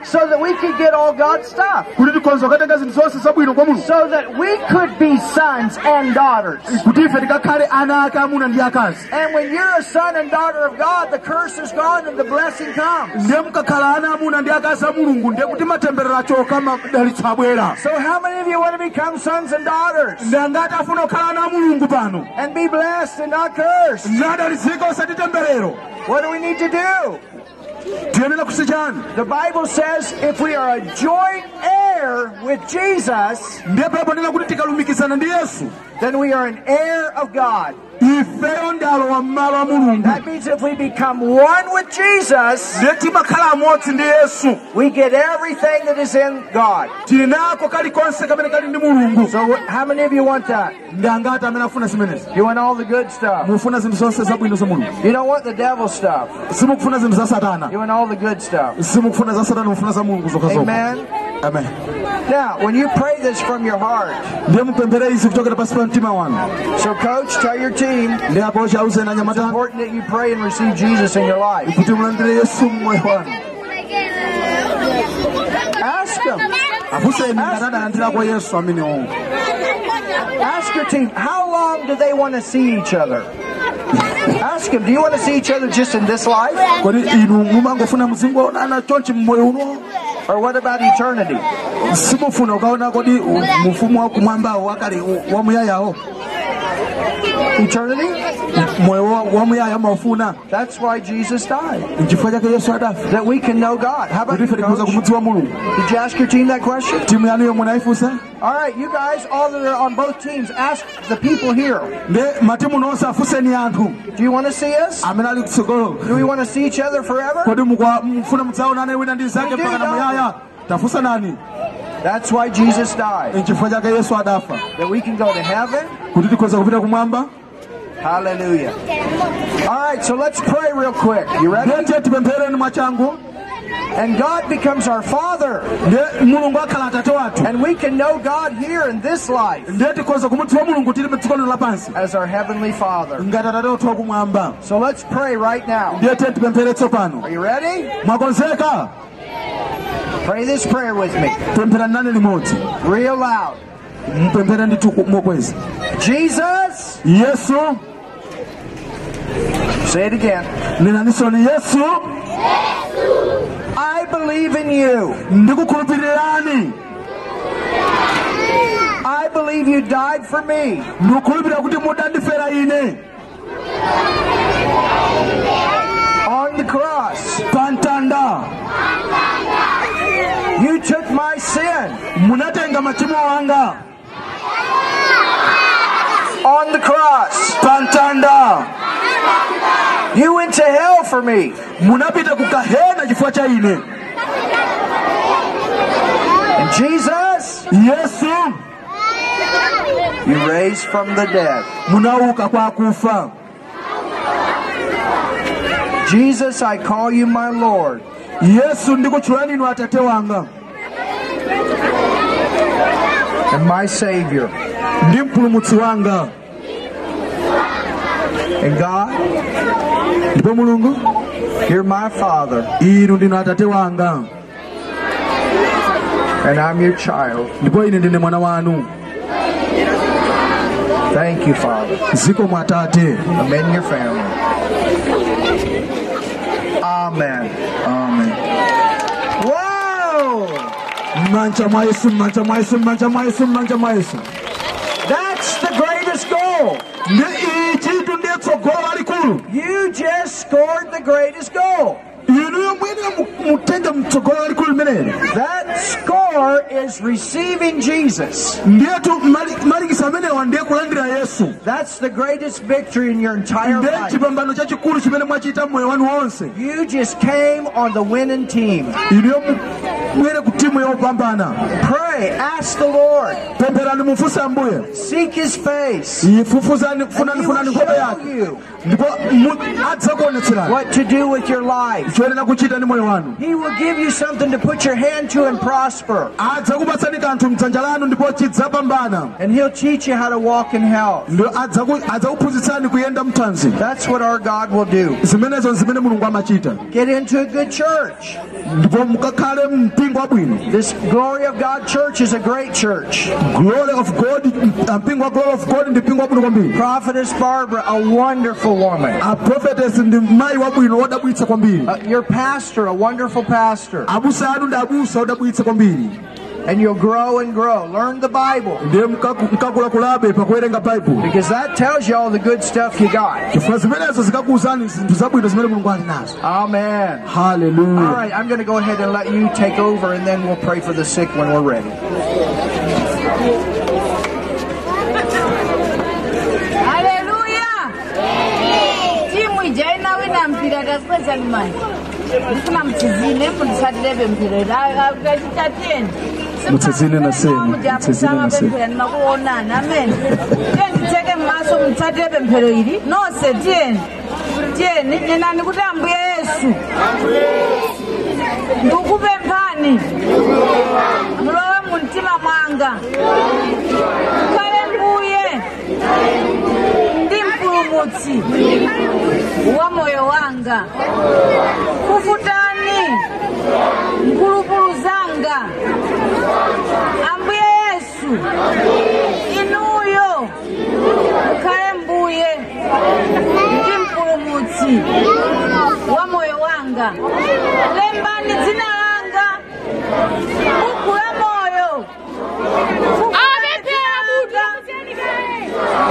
Speaker 3: so that we could get all God's stuff.
Speaker 2: kuti tikonza kukatenga zinthu zonse zabwino kwa mulungu
Speaker 3: So that we could be sons and daughters.
Speaker 2: kuti ife tikakhale ana ake amuna ndi akazi
Speaker 3: And when you're a son and daughter of God, the curse is gone and the blessing comes.
Speaker 2: ndiye mukakhala ana amuna ndi akazi a mulungu ndiye kuti matemberero achoka madalitso abwera
Speaker 3: So how many of you want to become sons and daughters
Speaker 2: ndi angati afuna kukhala ana a mulungu pano
Speaker 3: and be blessed and not cursed?
Speaker 2: nadalitsika osati temberero
Speaker 3: What do we need to do?
Speaker 2: Tiyenera kusi chani
Speaker 3: The Bible says if we are a joint heir with Jesus,
Speaker 2: ndiye baibo nena kuti tikalumikizana ndi yesu
Speaker 3: then we are an heir of God.
Speaker 2: Ifeyo ndi alowa m'malo a mulungu
Speaker 3: That means if we become one with Jesus,
Speaker 2: ndiye timakhala amodzi ndi yesu
Speaker 3: we get everything that is in God.
Speaker 2: tili nako kalikonse kamene kali ndi mulungu
Speaker 3: So how many of you want that?
Speaker 2: ndi angati amene afuna zimenezi
Speaker 3: You want all the good stuff.
Speaker 2: mufuna zinthu zonse zabwino za mulungu
Speaker 3: You don't want the devil stuff.
Speaker 2: simukufuna zinthu za satana
Speaker 3: You want all the good stuff.
Speaker 2: simukufuna za satana mufuna za mulungu
Speaker 3: Amen.
Speaker 2: amen
Speaker 3: Now, when you pray this from your heart,
Speaker 2: ndiye mupemphere izi kuchokera pansi pa mtima wanu
Speaker 3: so coach, tell your team it's
Speaker 2: ndi apo
Speaker 3: important that you pray and receive Jesus in your life.
Speaker 2: kuti mulandire yesu mmoyo wanu
Speaker 3: Ask them.
Speaker 2: afuseni ngati adalandirako yesu amenewo
Speaker 3: Ask your team, how long do they want to see each other? Ask them, do you want to see each other just in this life?
Speaker 2: kodi inu mumangofuna muzingoonana chonchi mmoyo uno
Speaker 3: Or what about eternity? Eternity?
Speaker 2: moyo wa- wamuyaya maufuna
Speaker 3: That's why Jesus died.
Speaker 2: nchifukwa chake yesu
Speaker 3: That we can know God. How about you, coach? Did you ask your team that question?
Speaker 2: timu yanuyo munayifunsa
Speaker 3: All right, you guys, all that are on both teams, ask the people here.
Speaker 2: nde matimu nonse afuseni anthu
Speaker 3: Do you want to see us?
Speaker 2: amene ali kutsogolo
Speaker 3: Do we want to see each other forever?
Speaker 2: mukwa- mufuna mudzaonane wina ndi zake mpaka na muyaya tafusa nani
Speaker 3: That's why Jesus died.
Speaker 2: chake yesu adafa
Speaker 3: That we can go to heaven.
Speaker 2: kuti kupita kumwamba
Speaker 3: Hallelujah. All right, so let's pray real quick. You ready?
Speaker 2: ndiye tipemphereni mwachangu
Speaker 3: And God becomes our Father.
Speaker 2: ndiye mulungu akhala atate wathu
Speaker 3: And we can know God here in this life
Speaker 2: ndiye tikhoza kumudziwa mulungu tili dziko lino lapansi
Speaker 3: as our Heavenly Father.
Speaker 2: ngati atate wathu wakumwamba
Speaker 3: So let's pray right now.
Speaker 2: ndiye tiye tipemphere tsopano
Speaker 3: Are you ready? Pray this prayer with me.
Speaker 2: pempherani nane limodzi
Speaker 3: Real loud.
Speaker 2: mpemphere ndithu ku-
Speaker 3: Jesus,
Speaker 2: yesu
Speaker 3: say it again.
Speaker 2: nenanisoni yesu
Speaker 3: I believe in you.
Speaker 2: ndikukhulupirirani
Speaker 3: I believe you died for me.
Speaker 2: ndikukhulupirira kuti mudandifera ine
Speaker 3: on the cross.
Speaker 2: pa mtanda
Speaker 3: You took my sin
Speaker 2: munatenga machimo anga
Speaker 3: on the cross.
Speaker 2: pa mtanda
Speaker 3: You went to hell for me.
Speaker 2: munapita ku gahena chifukwa cha ine
Speaker 3: Jesus,
Speaker 2: yesu
Speaker 3: you raised from the dead.
Speaker 2: munauka kwa akufa
Speaker 3: Jesus, I call you my Lord.
Speaker 2: yesu ndikutchulani inu atate wanga
Speaker 3: and my Savior. And God, you're my Father, and I'm your child. Thank you, Father. I'm your family. Amen.
Speaker 2: amen mwa yesu mmanja mwa yesu mmanja mwa yesu
Speaker 3: That's the greatest goal. You just scored the greatest goal.
Speaker 2: Inu inuyo mwini mu- mutenge mtsogolo lalikulu limeneli
Speaker 3: That score is receiving Jesus.
Speaker 2: ndiyetu mali- malikisa amenewa ndiye kulandira yesu
Speaker 3: That's the greatest victory in your entire life.
Speaker 2: chipambano chachikulu chimene mwachita mmoyo wanu wonse
Speaker 3: You just came on the winning team.
Speaker 2: inuyo mu- mwere ku timu yopambana
Speaker 3: Pray, ask the Lord,
Speaker 2: pempherani mufunse ambuye
Speaker 3: seek His face, And he will show you.
Speaker 2: ndipo mu- adzakuonetserani
Speaker 3: what to do with your life.
Speaker 2: Choyenera kuchita ndi moyo wanu
Speaker 3: He will give you something to put your hand to and prosper.
Speaker 2: adzakupatsani kanthu mdzanja lanu ndipo chidzapambana
Speaker 3: And He'll teach you how to walk in health.
Speaker 2: Ndio adzaku- adzakuphunzitsani kuyenda mthanzi
Speaker 3: That's what our God will do.
Speaker 2: zimenezo zimene mulungu amachita
Speaker 3: Get into a good church.
Speaker 2: Ndipo mukakhale mpingo wabwino
Speaker 3: This Glory of God church is a great church.
Speaker 2: glory of god wa glory of god ndi mpingo kwambiri
Speaker 3: Prophetess Barbara, a wonderful woman.
Speaker 2: a prophetess ndi mayi wabwino kwambiri
Speaker 3: Uh, your pastor, a wonderful pastor.
Speaker 2: abusa anu ndi abusa odabwitsa kwambiri
Speaker 3: And you'll grow and grow. Learn the Bible.
Speaker 2: ndiye mkaku- mkakulakulabe pakuwerenga baibulo
Speaker 3: Because that tells you all the good stuff you got.
Speaker 2: chifukwa zimenezo zikakuwuzani zinthu zabwino zimene mulungu ali nazo
Speaker 3: Amen. All
Speaker 2: haleluya
Speaker 3: right, I'm going to go ahead and let you take over, and then we'll pray for the sick when we're ready.
Speaker 1: haleluya timu ijaina wina mpira takweza limani ndifuna mtsizine mundisatire pemphero kachitateni
Speaker 2: muthethile nasenu
Speaker 1: muthethile nasenu nakuonana amen. Yenditheke maso mthathe bemphelo yili nose tiyeni tiyeni nina nikutambuye yesu? Ndikupemphani mlowe muntima mwanga kale mbuye. Ndi mpulumutsi wa moyo wanga. Kufutani. Nkulupulu zanga. Ambuye yesu inuyo. Mukhale mbuye ndi mpulumutsi wa moyo wanga. Lembani dzina langa. Buku la moyo.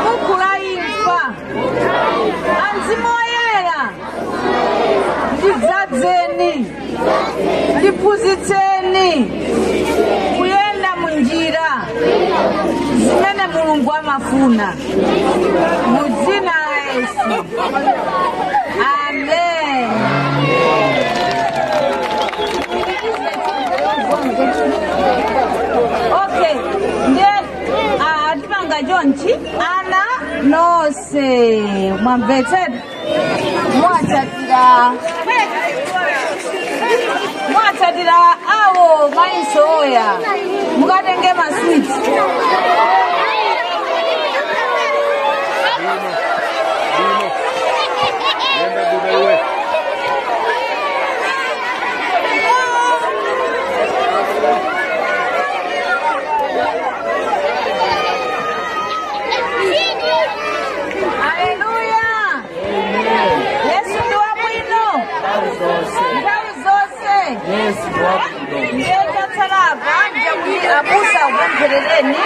Speaker 1: Buku la imfa. Anzimu oyera ndidzadzeni. Ndiphunzitseni. Kuyenda mu njira zimene mulungu amafuna. Mu dzina la yesu. Amen. Okay ndiye ah, atipanga chonchi ana nonse mwamvetsedwa mwatsatira mwatsatira awo mainsoya mukatenge maswiti. Haleluya yesu Yes, iyo tatarava njakuye abusa kumpherereni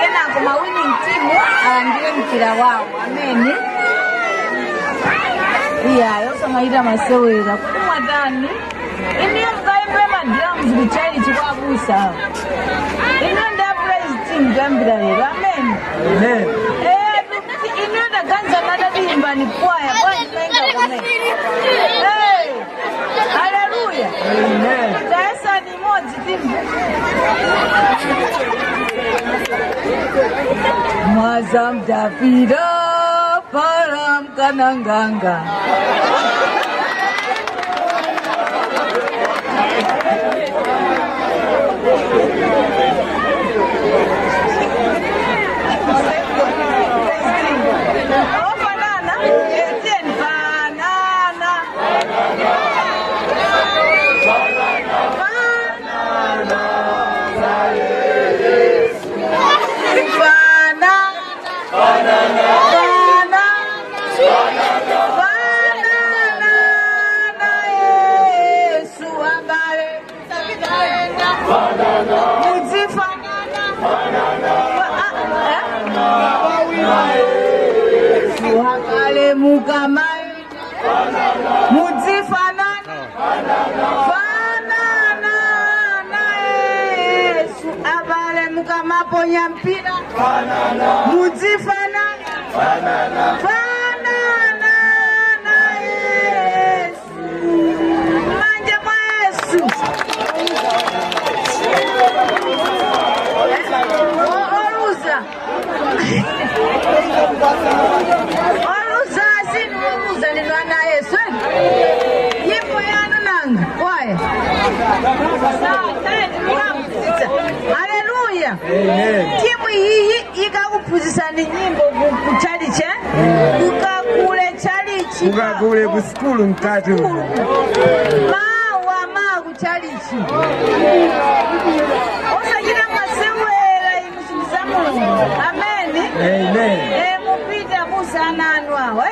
Speaker 1: kenako ma team um, alandire mkira wawo amene iya yosamayita masewera kumwa tani iniyo mukayimbe madrams kuchaili chikwabusa iniyo ndapraise team kuyambira lero amene eh, iniyo ndaganza madati kwaya kwaimainga Amen. Jason imodzi Mazam Davida param kananganga. Amen. Mukamaponya mpira mudzifana fanana. Na yesu. Manja mwa yesu. O- oluza oluza asini oluza ndinwana yesu nyimbo yanu nanga haleluya timu iyi ikakuphunzitsani nyimbo ku- ku chalichi
Speaker 4: ukakule ku mkati
Speaker 1: mawa ma ku chalichi osachita masewera inu zinthu za mulungu. Ameni
Speaker 4: amen.
Speaker 1: Mupita musananu awo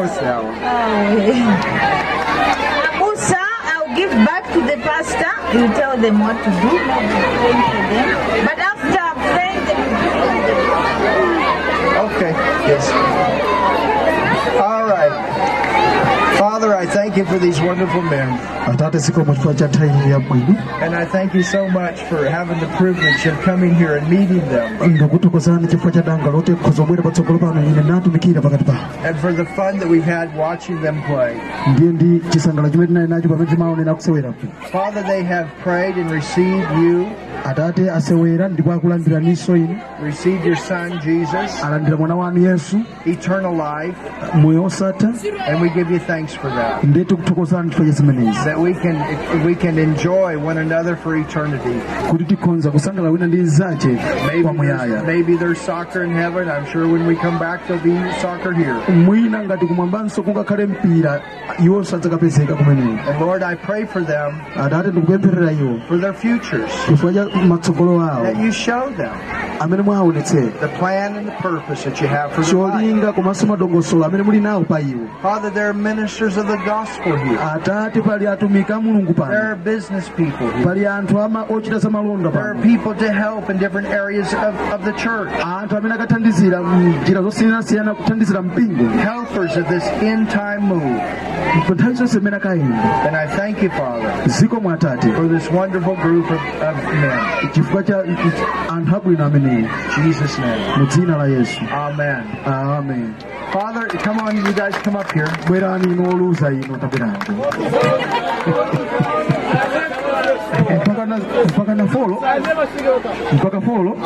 Speaker 4: osawa oh,
Speaker 1: Abusa, I'll give back to the pastor. You tell them what to do. Praying for them. But after praying, they will give them the
Speaker 3: Okay. Yes. All right. Father, I thank you for these wonderful men.
Speaker 2: atate zikomo chifukwa cha nthawi yabwino
Speaker 3: And I thank you so much for having the privilege of coming here and meeting them.
Speaker 2: ndakuthokozani chifukwa cha danga loti mkhoza omwera patsogolo pano ine natumikira pakati pawo
Speaker 3: And for the fun that we've had watching them play.
Speaker 2: ndiye ndi chisangalalo chimene tinali nacho pamene timaonera kusewerapo
Speaker 3: Father, they have prayed and received you,
Speaker 2: ndipo akulandiraninso inu
Speaker 3: received your son, Jesus,
Speaker 2: alandira mwana wanu yesu
Speaker 3: eternal life.
Speaker 2: moyo osatha
Speaker 3: And we give you thanks for that.
Speaker 2: ndiye tikuthokozani chifukwa cha zimenezi
Speaker 3: That we can we can enjoy one another for eternity.
Speaker 2: kuti kusangalala wina ndi
Speaker 3: Maybe there's, maybe there's soccer in heaven. I'm sure when we come back there'll be soccer here.
Speaker 2: mwina ngati kumwambanso kungakhale mpira iwonso adzakapezeka kumeneko
Speaker 3: And Lord, I pray for them
Speaker 2: atate ndikupempherera iwo
Speaker 3: for their futures.
Speaker 2: chifukwa cha matsogolo awo
Speaker 3: That you show them the plan and the purpose that you have for their life.
Speaker 2: cholinga komanso madongosolo amene muli nawo pa iwo
Speaker 3: Father, there are ministers of the gospel here.
Speaker 2: atate pali atumiki a mulungu
Speaker 3: There are business people here.
Speaker 2: pali anthu ama ochita za malonda
Speaker 3: There are people to help in different areas of, of the church.
Speaker 2: anthu amene akathandizira mm, mnjira zosiyanasiyana kuthandizira mpingo
Speaker 3: Helpers of this end time move.
Speaker 2: pa nthawi zonse
Speaker 3: And I thank you, Father, for this wonderful group of, of men.
Speaker 2: Chifukwa cha anthu abwino amenewo
Speaker 3: In Jesus' name.
Speaker 2: mu dzina la yesu
Speaker 3: Amen.
Speaker 2: amen
Speaker 3: Father, come on, you guys come up here.
Speaker 2: bwerani inu oluza inu tabwerani mpaka na mpaka na folo mpaka folo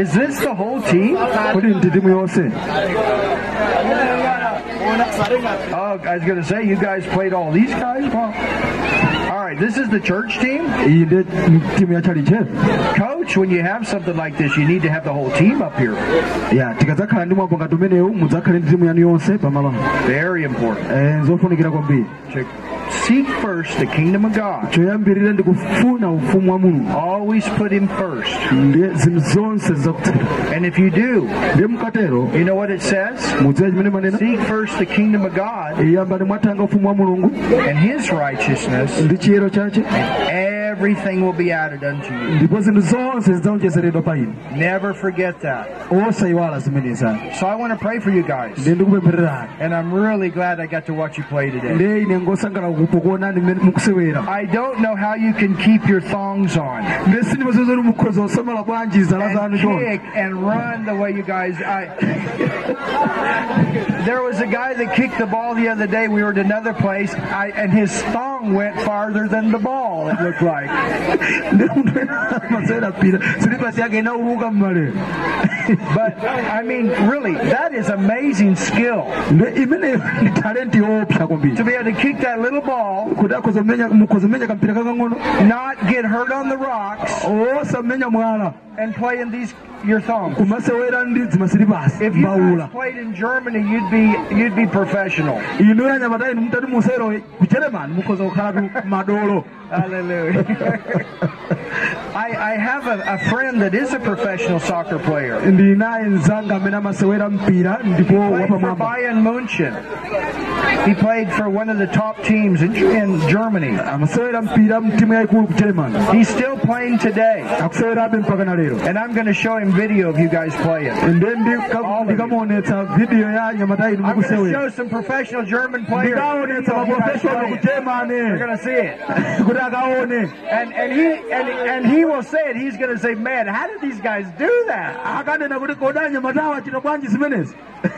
Speaker 3: Is this the whole team?
Speaker 2: kodi ndi timu yonse
Speaker 3: Oh, I was going to say, you guys played all these guys? Well, right, this is the church team.
Speaker 2: iyi ndi timu ya chaliche
Speaker 3: Coach, when you have something like this, you need to have the whole team up here.
Speaker 2: ya tikadzakhala ndi mwambo ngati umenewu mudzakhale ndi timu yanu yonse pamalo
Speaker 3: Very important.
Speaker 2: Eh,
Speaker 3: To seek first the kingdom of God.
Speaker 2: choyambirira ndi kufuna ufumu wa mulungu
Speaker 3: Always put him first.
Speaker 2: ndiye zinthu zonse zidzakutsatira
Speaker 3: And if you do, you know what it says?
Speaker 2: mudziwa chimene manena
Speaker 3: Seek first the kingdom of God
Speaker 2: iyambani mwathanga ufumu wa mulungu
Speaker 3: and his righteousness,
Speaker 2: chiyero chache
Speaker 3: everything will be added unto you.
Speaker 2: ndipo zinthu zonse zidzawonjezeredwa pa inu
Speaker 3: Never forget that.
Speaker 2: Oh, osayiwala zimeneza
Speaker 3: So I want to pray for you guys. And I'm really glad I got to watch you play today.
Speaker 2: ndiye ine ngosangalala kukuonani mmene mukusewera
Speaker 3: I don't know how you can keep your thongs on
Speaker 2: ndiye sindipazozoti mukhoza kusamala bwanji zala zanu
Speaker 3: and kick and run the way you guys. I, there was a guy that kicked the ball the other day. We were at another place, I, and his thong went farther than the ball. It looked like.
Speaker 2: ndiye munthu ena amasewera pira silipasi yake inauluka mmale
Speaker 3: But I mean, really, that is amazing skill
Speaker 2: ndiye imeneyo ndi talenti yoopsa kwambiri
Speaker 3: to be able to kick that little ball,
Speaker 2: kuti akhoza mmenya mukhoza mmenya kampira kakang'ono
Speaker 3: not get hurt on the rocks,
Speaker 2: oh, mwala
Speaker 3: and play in these your thongs.
Speaker 2: kumasewera ndi zimasilipasi
Speaker 3: If you guys played in Germany, you'd be you'd be professional.
Speaker 2: inu yanyamata inu mutati musero ku german mukhoza kukhalatu madolo
Speaker 3: Hallelujah. I, I have a, a friend that is a professional soccer player.
Speaker 2: ndi naye mzanga amene amasewera mpira ndipo
Speaker 3: Played for
Speaker 2: wapamwamba
Speaker 3: Bayern Munchen. He played for one of the top teams in, in Germany.
Speaker 2: amasewera mpira mu ttiimu ku german
Speaker 3: He's still playing today.
Speaker 2: akusewerabe mpaka na leero
Speaker 3: And I'm going to show him video of you guys playing.
Speaker 2: and nde ndika- ndikamuonetsa vidiyo ya nyamata inu
Speaker 3: I'm going to
Speaker 2: mukusewera
Speaker 3: show some professional German players.
Speaker 2: ndikaonetsa
Speaker 3: video of you guys
Speaker 2: maprofessional ku
Speaker 3: playing. They're going to see it. And, and he and, and he will say it. He's going to say, man, how did these guys do that?
Speaker 2: akanena kuti koda nyamatawa achita bwanji zimenezi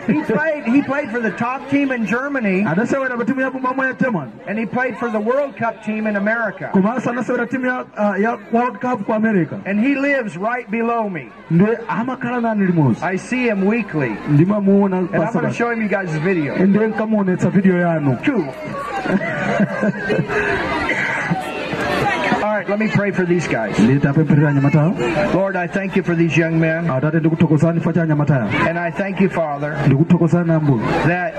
Speaker 3: He played he played for the top team in Germany
Speaker 2: adasewera pa timu yapamwamba ya german
Speaker 3: and he played for the World Cup team in America.
Speaker 2: komanso anasewera timu ya, ya world cup ku america
Speaker 3: And he lives right below me.
Speaker 2: Nde amakhala nani limodzi
Speaker 3: I see him weekly. And I'm going to show him you guys' video.
Speaker 2: nde
Speaker 3: right, let me pray for these guys. Lord, I thank you for these young men.
Speaker 2: Ah, atate ndikuthokozani fa cha nyamatawa
Speaker 3: And I thank you, Father, that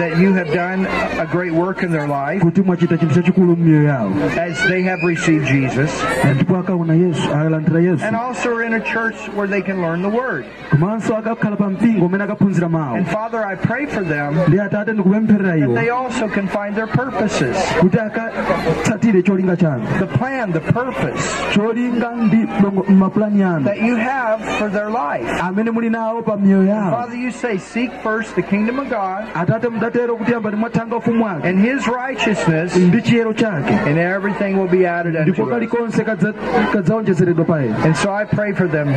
Speaker 3: that you have done a great work in their life
Speaker 2: kuti mwachita chinthu chachikulu m'miyoyo yawo
Speaker 3: as they have received Jesus.
Speaker 2: Ndipo akaona yesu alandira yesu.
Speaker 3: And also are in a church where they can learn the word.
Speaker 2: komanso akakhala pa mpingo umene akaphunzira mawu
Speaker 3: And Father, I pray for them
Speaker 2: ndi atate ndikupempherera
Speaker 3: that they also can find their purposes.
Speaker 2: kuti akatsatire cholinga chanu
Speaker 3: The plan, the purpose
Speaker 2: cholinga ndi dongo- mapulani anu
Speaker 3: that you have for their life.
Speaker 2: amene muli nawo pa miyoyo yawo
Speaker 3: Father, you say, seek first the kingdom of God
Speaker 2: atate mudatero kuti yamba ndimwathanga ufumu wake
Speaker 3: and his righteousness,
Speaker 2: ndi chiyero chake
Speaker 3: and everything will be added unto us.
Speaker 2: kalikonse kadza- kadzaonjezeredwa
Speaker 3: And so I pray for them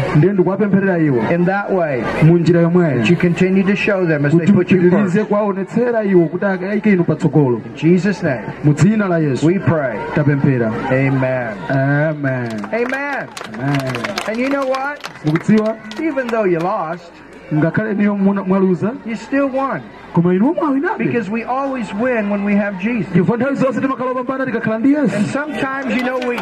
Speaker 3: in that way.
Speaker 2: mu njira yomweyo
Speaker 3: That you continue to show them as they put you first.
Speaker 2: mupitirize kuwaonetsera iwo kuti ayike inu patsogolo
Speaker 3: In Jesus' name,
Speaker 2: mu dzina la yesu
Speaker 3: we pray. Amen.
Speaker 2: Amen
Speaker 3: Amen.
Speaker 2: amen
Speaker 3: And you know what? Even though you lost,
Speaker 2: ngakhale niyo muna- mwaluza
Speaker 3: you still won.
Speaker 2: koma inuwo mwawinabe
Speaker 3: Because we always win when we have Jesus.
Speaker 2: chifukwa nthawi zonse timakhala opambana tikakhala ndi
Speaker 3: And sometimes, you know, we.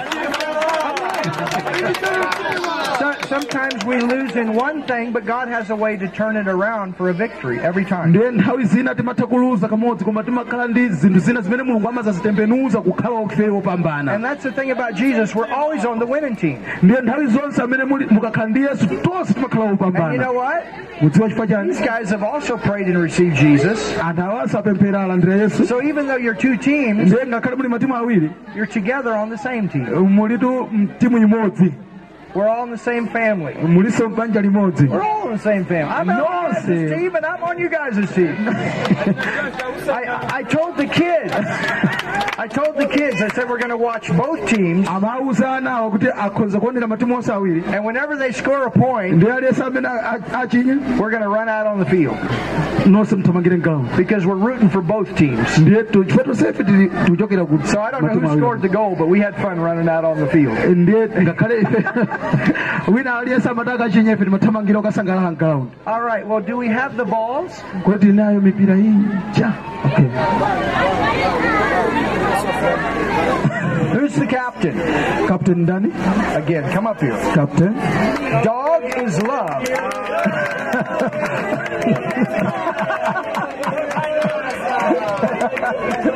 Speaker 3: So, sometimes we lose in one thing, but God has a way to turn it around for a victory every time.
Speaker 2: nthawi zina timatha kamodzi koma timakhala ndi zinthu zina zimene mulungu amazazitembenuza kukhala ofe opambana
Speaker 3: And that's the thing about Jesus. We're always on the winning team.
Speaker 2: ndiye nthawi zonse amene muli- mukakhala ndi yesu tonse timakhala
Speaker 3: And you know
Speaker 2: opambana
Speaker 3: what?
Speaker 2: mudziwa chifukwa chani
Speaker 3: These guys have also prayed and received Jesus.
Speaker 2: anthu awanso apemphera alandira yesu
Speaker 3: So even though you're two teams,
Speaker 2: ndiye ngakhale muli matimu awiri
Speaker 3: you're together on the same team.
Speaker 2: mulitu timu imodzi
Speaker 3: We're all in the same family.
Speaker 2: muliso banja limodzi
Speaker 3: We're all in the same family. I'm on
Speaker 2: No,
Speaker 3: you guys'
Speaker 2: see.
Speaker 3: team, and I'm on you guys' team. I, I told the kids, I told the kids, I said we're going to watch both teams,
Speaker 2: amawuza anawo kuti akhoza kuonera matimu onse awiri
Speaker 3: and whenever they score a point, we're going to run out on the field.
Speaker 2: Nonse mthamangire mgawo
Speaker 3: because we're rooting for both teams.
Speaker 2: ndiye tu- chifukwa tonsefe tili- tikuchokera ku
Speaker 3: So I don't know who scored the goal, but we had fun running out on the field.
Speaker 2: ndiye ngakhale ife. Wina aliyense amataka achinye ife timathamangira ukasangalala mgrawundi
Speaker 3: All right, well, do we have the balls?
Speaker 2: kuti nayo mipira iyi ja okay.
Speaker 3: Who's the captain?
Speaker 2: captain ndani
Speaker 3: Again, come up here.
Speaker 2: captain
Speaker 3: Dog is love.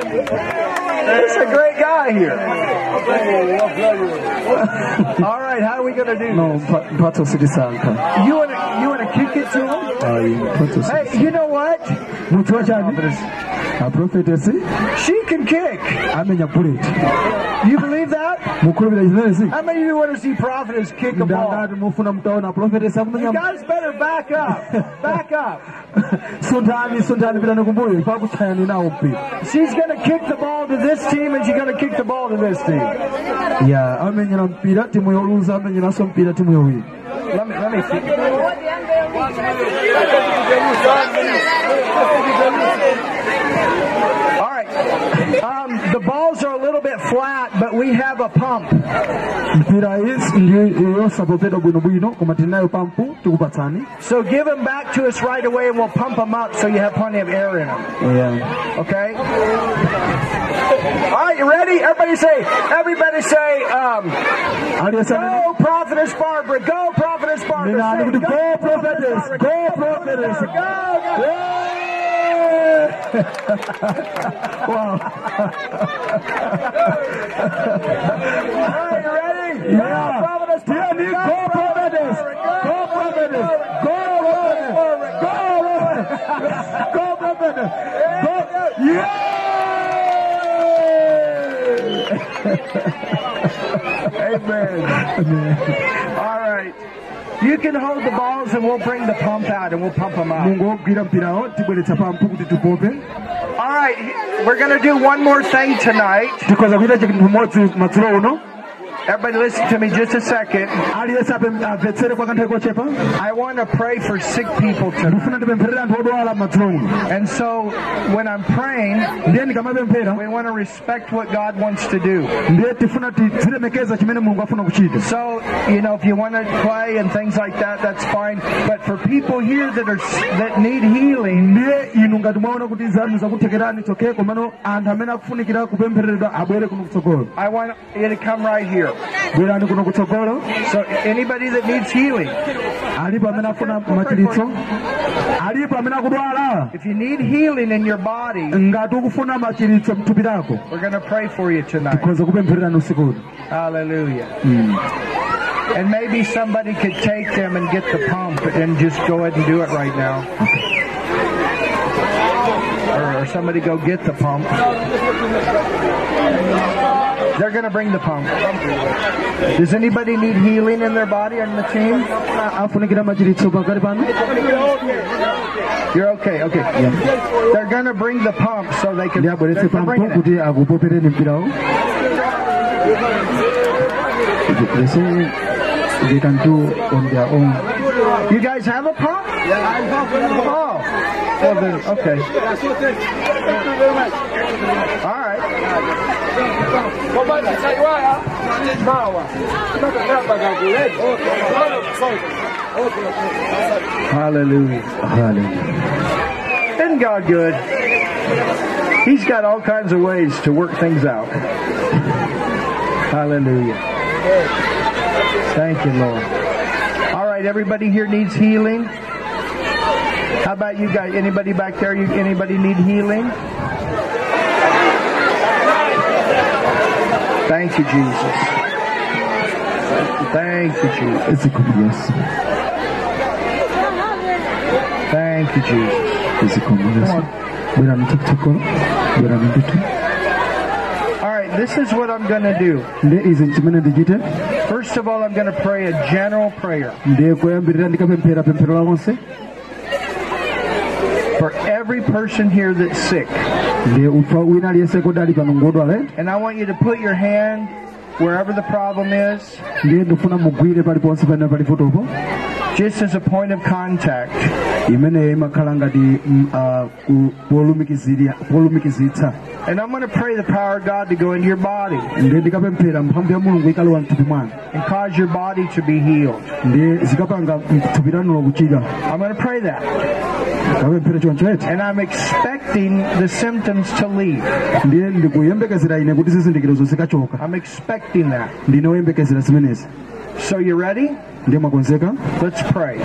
Speaker 3: Is a great guy here. All right, how are we going to do
Speaker 2: no mpa- mphatso sitisankha
Speaker 3: this? You want to you want to kick it to him?
Speaker 2: Mphatso
Speaker 3: Hey, you know what?
Speaker 2: Mudziwa chani aprofetesi
Speaker 3: She can kick.
Speaker 2: amenya buleti
Speaker 3: You believe that? How many of you want to see prophetess kick a ball?
Speaker 2: ndangati mufuna mtaona aprofetesi
Speaker 3: You guys better back up. Back up.
Speaker 2: sunthani sunthani pitani kumbuyo pakuchayani nawo mpira
Speaker 3: She's going to kick the ball to this team, and she's going to kick the ball to this team.
Speaker 2: ya amenyera mpira timu yoluza amenyeranso mpira timu yowina
Speaker 3: Let me let me see. Um, the balls are a little bit flat, but we have a pump.
Speaker 2: mpira iyi ndi yosapopedwa bwinobwino koma tinayo pampu tikupatsani
Speaker 3: So give them back to us right away, and we'll pump them up so you have plenty of air in them.
Speaker 2: yeah.
Speaker 3: Okay. All right, you ready? Everybody say. Everybody say. Um, go, prophetess Barbara. Go, prophetess Barbara. Say, go,
Speaker 2: go, prophetess. Go, prophetess.
Speaker 3: Go, go.
Speaker 2: Wow.
Speaker 3: All right, you ready?
Speaker 2: Yeah.
Speaker 3: Prophetess
Speaker 2: Yeah. Nick, go, prophetess. Go, prophetess. Go, prophetess. Go, prophetess. Go, amen Go- yeah!
Speaker 3: Amen. Right. You can hold the balls and we'll bring the pump out and we'll pump them out.
Speaker 2: mungu ogwira mpirawo oh, tibweretsa pampu kuti tipope
Speaker 3: All right. We're going to do one more thing tonight. Everybody listen to me just a second.
Speaker 2: aliyense ape- amvetsere kwa kanthawi kochepa
Speaker 3: I want to pray for sick people tonight.
Speaker 2: ndikufuna ndipempherere anthu odwala madzulo uno
Speaker 3: And so when I'm praying, we want to respect what God wants to do.
Speaker 2: ndiye tifuna tizilemekeza chimene mulungu afuna kuchita
Speaker 3: So, you know, if you want to play and things like that, that's fine. But for people here that are that need healing,
Speaker 2: ndiye inu ngati mwaona kuti zanu zakuthekerani chokhe komano anthu amene akufunikira kupemphereredwa abwere kuno kutsogolo
Speaker 3: I want you to come right here.
Speaker 2: Bwerani kuno
Speaker 3: So anybody that needs healing,
Speaker 2: alipo amene afuna machiritso alipo amene akudwala
Speaker 3: if you need healing in your body,
Speaker 2: ngati ukufuna machiritso mthupi lako
Speaker 3: we're going to pray for you tonight.
Speaker 2: tikhoza kupemphererani usiku
Speaker 3: Hallelujah. Hmm. And maybe somebody could take them and get the pump and just go ahead and do it right now. Or, or somebody go get the pump. They're going to bring the pump. Does anybody need healing in their body on the team?
Speaker 2: afunikira machiritso pakati pano
Speaker 3: You're okay, okay. They're going to bring the pump so they can.
Speaker 2: ndi abweretse
Speaker 3: they're
Speaker 2: pampo
Speaker 3: bringing it.
Speaker 2: kuti akupopereni mpirawo They say they can do on their own.
Speaker 3: You guys have a pump? Yeah, oh. I have Oh. Well, then, okay. All right. Hallelujah.
Speaker 2: Hallelujah.
Speaker 3: Isn't God good? He's got all kinds of ways to work things out. Hallelujah. Thank you, Lord. All right, everybody here needs healing. How about you guys? Anybody back there? You anybody need healing? Thank you, Jesus. Thank you, Jesus. Thank you, Jesus.
Speaker 2: Ezikomo Yesu. Bwerani kutsogolo. Bwerani ndithu.
Speaker 3: All right, this is what I'm going to do.
Speaker 2: Ndiye izi chimene ndichite.
Speaker 3: First of all, I'm going to pray a general prayer
Speaker 2: Ndiye kuyambirira ndikapemphera pemphero la onse.
Speaker 3: for every person here that's sick.
Speaker 2: Ndiye ufa wina aliyense kodali pano ngodwala.
Speaker 3: And I want you to put your hand wherever the problem is,
Speaker 2: Ndiye ndifuna mugwire paliponse pamene pali vutopo.
Speaker 3: just as a point of contact.
Speaker 2: Imene imakhala ngati ku- polumikizira- polumikizitsa.
Speaker 3: And I'm going to pray the power of God to go into your body
Speaker 2: Ndiye ndikapemphera mphamvu ya mulungu ikalowa mthupi mwanu.
Speaker 3: and cause your body to be healed.
Speaker 2: Ndiye zikapanga mthupi lanulo kuchira.
Speaker 3: I'm going to pray that.
Speaker 2: Kapemphera choncho eti.
Speaker 3: And I'm expecting the symptoms to leave.
Speaker 2: ndiye ndikuyembekezera ine kuti zizindikiro zikachoka
Speaker 3: I'm expecting that.
Speaker 2: ndine woyembekezera zimenezi
Speaker 3: So you ready? Let's pray.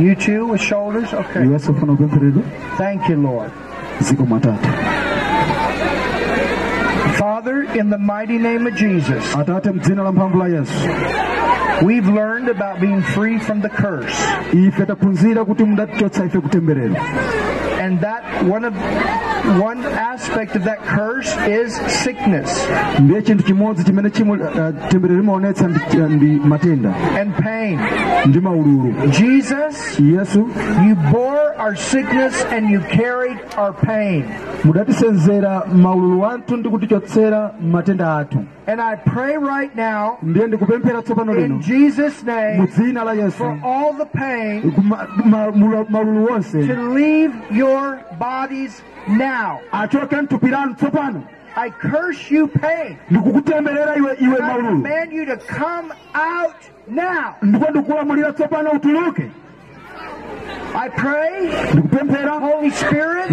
Speaker 3: You too with shoulders? Okay.
Speaker 2: iwenso ufuna kupempheredwa
Speaker 3: Thank you, Lord. Father, in the mighty name of Jesus,
Speaker 2: atate mdzina la mphamvu la yesu
Speaker 3: we've learned about being free from the curse.
Speaker 2: ife taphunzira kuti mudatichotsa ife kutemberero
Speaker 3: And that one of one aspect of that curse is sickness.
Speaker 2: Ndiye chinthu chimene chimo uh, ndi, matenda.
Speaker 3: And pain.
Speaker 2: ndi maululu.
Speaker 3: Jesus,
Speaker 2: yesu.
Speaker 3: you bore our sickness and you carried our pain.
Speaker 2: mudatisenzera maululu athu ndi kutichotsera matenda athu.
Speaker 3: And I pray right now
Speaker 2: ndiye ndikupemphera tsopano
Speaker 3: in Jesus' name
Speaker 2: dzina la yesu.
Speaker 3: for all the pain
Speaker 2: kuma- ma- mula- maululu wonse
Speaker 3: to leave your bodies now.
Speaker 2: achoke mthupi lanu tsopano
Speaker 3: I curse you pain.
Speaker 2: ndikukutemberera iwe iwe
Speaker 3: I command you to come out now.
Speaker 2: ndipo ndikulamulira tsopano utuluke
Speaker 3: I pray, Holy Spirit,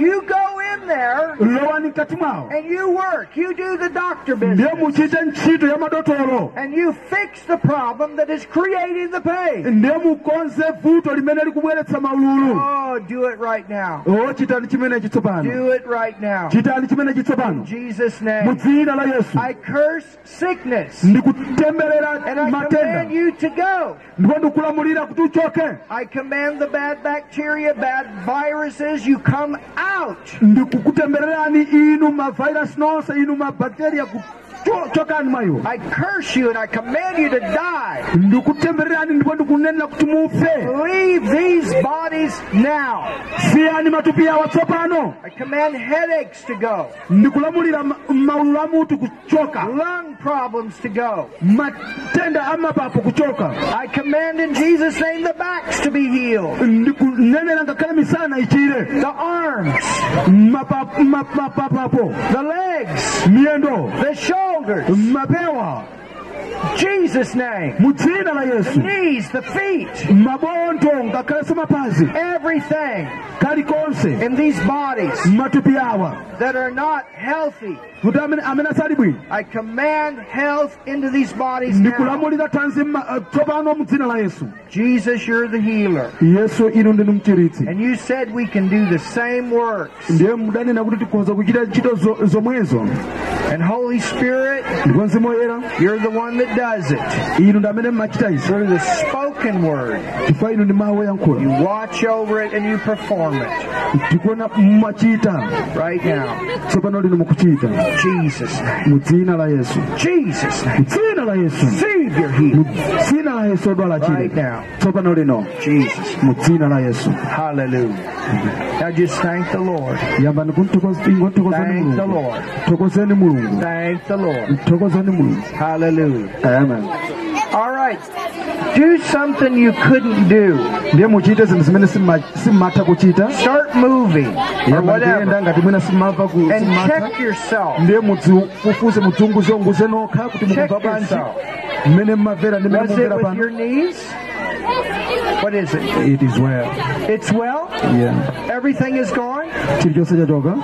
Speaker 3: you go in there
Speaker 2: lowani mkati mwawo
Speaker 3: and you work. You do the doctor business.
Speaker 2: muchite ntchito ya madotolo
Speaker 3: And you fix the problem that is creating the pain.
Speaker 2: ndiye mukonze vuto limene likubweretsa maululu
Speaker 3: Oh, do it right now.
Speaker 2: o chitani chimenechi tsopano
Speaker 3: Do it right now.
Speaker 2: chitani chimenechi tsopano
Speaker 3: In Jesus' name.
Speaker 2: dzina la yesu
Speaker 3: I curse sickness. And I command you to go.
Speaker 2: ndipo ndikulamulira kuti uchoke
Speaker 3: I command the bad bacteria, bad viruses, you come out.
Speaker 2: Ndikukutembererani inu mavirus nonse inu mabakteria kuchokani mwayo
Speaker 3: I curse you and I command you to die.
Speaker 2: ndikutembererani ndipo ndikunenera kuti mufe
Speaker 3: Leave these bodies now.
Speaker 2: siyani matupi awa tsopano
Speaker 3: I command headaches to go,
Speaker 2: ndikulamulira ma- maululu amutu kuchoka.
Speaker 3: Lung problems to go.
Speaker 2: matenda amapapo kuchoka.
Speaker 3: I command in Jesus' name the backs to be healed,
Speaker 2: ndikunenera ngakhale misana ichire.
Speaker 3: The arms, the legs, the shoulders.
Speaker 2: Mapewa
Speaker 3: Jesus' name.
Speaker 2: mu dzina la
Speaker 3: The knees, the feet,
Speaker 2: mabondo ngakhalenso mapazi
Speaker 3: everything in these bodies that are not healthy.
Speaker 2: kuti amene amene asali bwino
Speaker 3: I command health into these bodies now.
Speaker 2: ndikulamulira tanzi ma- uh, tsopano mu dzina la yesu
Speaker 3: Jesus, you're the healer.
Speaker 2: yesu inu ndinu mchiritsi
Speaker 3: And you said we can do the same works.
Speaker 2: ndiye mudanena kuti tikhoza kuchita ntchito zo- zomwezo
Speaker 3: And Holy Spirit,
Speaker 2: ndipo mzimu woyera
Speaker 3: you're the one that does it.
Speaker 2: inu ndi amene mmachita izi
Speaker 3: Through the spoken word.
Speaker 2: chifukwa inu ndi mawu
Speaker 3: You watch over it and you perform it. Right now.
Speaker 2: tsopano lino mukuchita
Speaker 3: Jesus' name.
Speaker 2: mu dzina la
Speaker 3: Jesus' name.
Speaker 2: mu dzina la yesu
Speaker 3: Receive your
Speaker 2: mu
Speaker 3: healing.
Speaker 2: dzina la yesu odwala
Speaker 3: Right now. Jesus.
Speaker 2: mu dzina la
Speaker 3: Hallelujah. Now just thank the Lord. Thank the Lord. Thank the Lord. Hallelujah.
Speaker 2: Amen
Speaker 3: All right. Do something you couldn't do.
Speaker 2: ndiye muchite zinthu zimene simma- simmatha kuchita
Speaker 3: Start moving or whatever.
Speaker 2: ndiyenda ngati mwina simmava ku
Speaker 3: And check yourself.
Speaker 2: ndiye mudzifufuze mudziunguze unguze nokha kuti
Speaker 3: Check yourself.
Speaker 2: mmene mmamvera ndi mmene
Speaker 3: Was it with your knees? What is it?
Speaker 2: it is well
Speaker 3: It's well?
Speaker 2: yeah
Speaker 3: Everything is gone?
Speaker 2: chachoka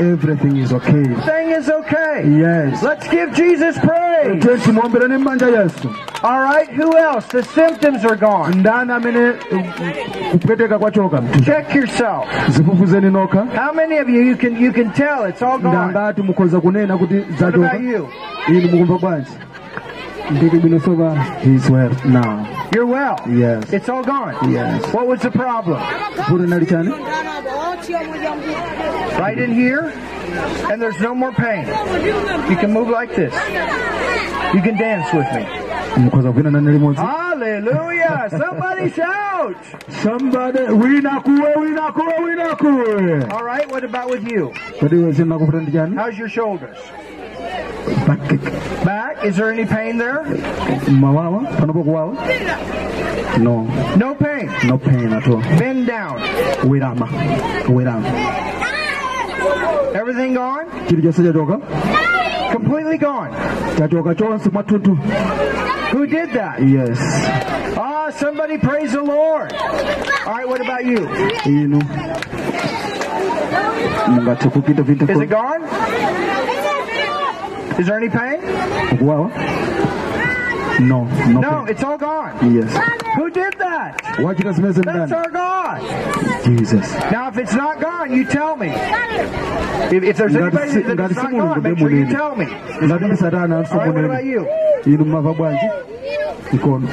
Speaker 2: everything is okay
Speaker 3: Thing is okay.
Speaker 2: yes
Speaker 3: Let's give Jesus praise.
Speaker 2: tiye timuombereni m'manja yesu
Speaker 3: All right. Who else? The symptoms are gone.
Speaker 2: ndani amene kupweteka kwachoka
Speaker 3: Check yourself. How many of you you can you can tell it's all gone?
Speaker 2: ndangati mukhoza kunena kuti
Speaker 3: What about you?
Speaker 2: Inu mukumva bwanji ndili bwino soba he is well now
Speaker 3: You're well.
Speaker 2: Yes.
Speaker 3: It's all gone.
Speaker 2: Yes.
Speaker 3: What was the problem?
Speaker 2: chani ¿eh?
Speaker 3: Right in here, and there's no more pain. You can move like this. You can dance with me.
Speaker 2: mukhoza kuvina nane limodzi
Speaker 3: Hallelujah! Somebody shout!
Speaker 2: somebody wina kuwe wina kuwe wina kuwe
Speaker 3: All right. What about with you?
Speaker 2: kodi iwe zinakuvuta ndi chani
Speaker 3: How's your shoulders?
Speaker 2: Back-
Speaker 3: Back? Is there any pain there?
Speaker 2: mawawa panopo kuwawa no
Speaker 3: No pain.
Speaker 2: no pain at all
Speaker 3: Bend down.
Speaker 2: werama werama
Speaker 3: Everything gone? Completely gone.
Speaker 2: chachoka chonse mwathunthu
Speaker 3: Who did that?
Speaker 2: yes
Speaker 3: Ah, somebody praise the Lord. All right. What about you?
Speaker 2: kupita vinte
Speaker 3: Is it gone? Is there any pain?
Speaker 2: Well, no no,
Speaker 3: No,
Speaker 2: pain.
Speaker 3: it's all gone.
Speaker 2: yes
Speaker 3: Who did that?
Speaker 2: wachita zimene
Speaker 3: That's
Speaker 2: ndani
Speaker 3: our God.
Speaker 2: jesus
Speaker 3: Now, if it's not gone, you tell me. If, if there's anybody that
Speaker 2: si
Speaker 3: not gone, make sure you tell me.
Speaker 2: ngati ndi satana
Speaker 3: All right, what about you?
Speaker 2: inu mmava bwanji ikono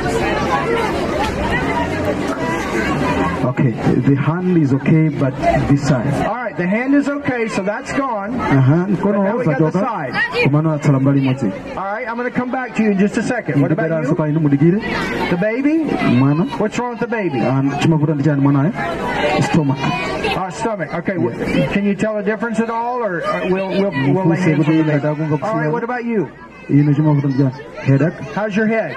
Speaker 2: okay the hand is okay but this side
Speaker 3: All right, the hand is okay, so that's gone.
Speaker 2: aha
Speaker 3: now
Speaker 2: mkono
Speaker 3: we got the
Speaker 2: zachoka
Speaker 3: side.
Speaker 2: mbali imodzi
Speaker 3: All right, I'm going to come back to you in just a second. What about you?
Speaker 2: pa inu mudikire
Speaker 3: The baby?
Speaker 2: mwana
Speaker 3: What's wrong with the baby?
Speaker 2: Ah, chimavuta ndi chani stomach
Speaker 3: Uh, stomach. Okay, w- can you tell a difference at all, or uh, we'll we'll we'll lay hands on the baby? All right, what about you?
Speaker 2: inu chimavuta ndi headache
Speaker 3: How's your head?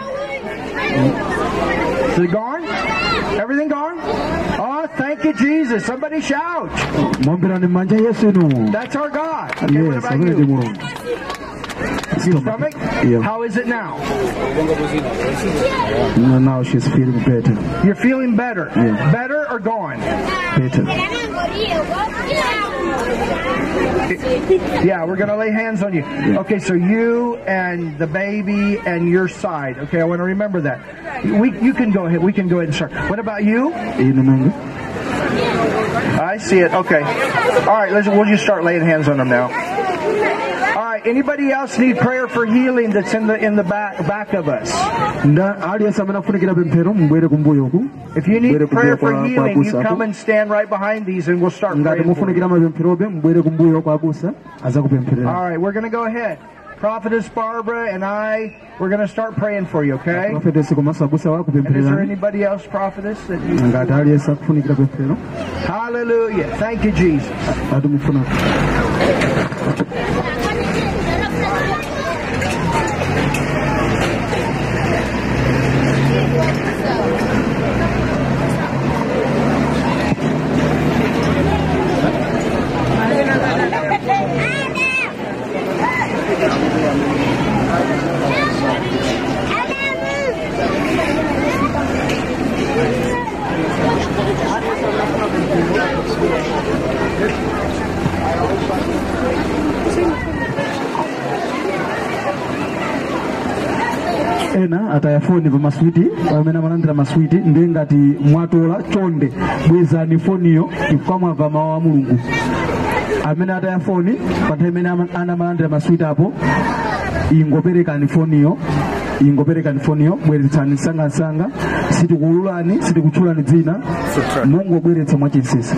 Speaker 3: Is it gone? Everything gone? Thank you, Jesus. Somebody shout.
Speaker 2: mwambirani m'manja yesu inu
Speaker 3: That's our God. Okay, what
Speaker 2: yes
Speaker 3: about you? Your stomach?
Speaker 2: Yeah.
Speaker 3: How is it now?
Speaker 2: No, now she's feeling better.
Speaker 3: You're feeling better.
Speaker 2: Yeah.
Speaker 3: Better or gone?
Speaker 2: Better.
Speaker 3: Yeah, we're going to lay hands on you. Okay, so you and the baby and your side. Okay, I want to remember that. We, you can go ahead. We can go ahead and start. What about you? I see it. Okay. All right, let's, we'll just start laying hands on them now. Right. Anybody else need prayer for healing that's in the in the back back of us?
Speaker 2: nda aliyense amene afunikira pemphero mubwere kumbuyoku
Speaker 3: If you need prayer for healing, you come and stand right behind these, and we'll start praying. For you.
Speaker 2: mufunikira mapempherobe mubwere kumbuyo kwa abusa azakupempherera
Speaker 3: All right, we're going to go ahead. Prophetess Barbara and I, we're going to start praying for you. Okay?
Speaker 2: profetesi komanso abusa
Speaker 3: And is there anybody else, prophetess? That you...
Speaker 2: ngati aliyense akufunikira pemphero
Speaker 3: Hallelujah. Thank you, Jesus.
Speaker 2: Pa maswiti pamene amalandira maswiti ndi ngati mwatola chonde bwezani foniyo ikukamwamva mawu a mulungu. Amene ataya foni pa nthawi imene anamalandira ana amalandira maswiti apo ingoperekani foniyo ingoperekani foniyo bweretsani msangamsanga sitikululani sitikutchulani dzina mungobweretsa mwachinsinsi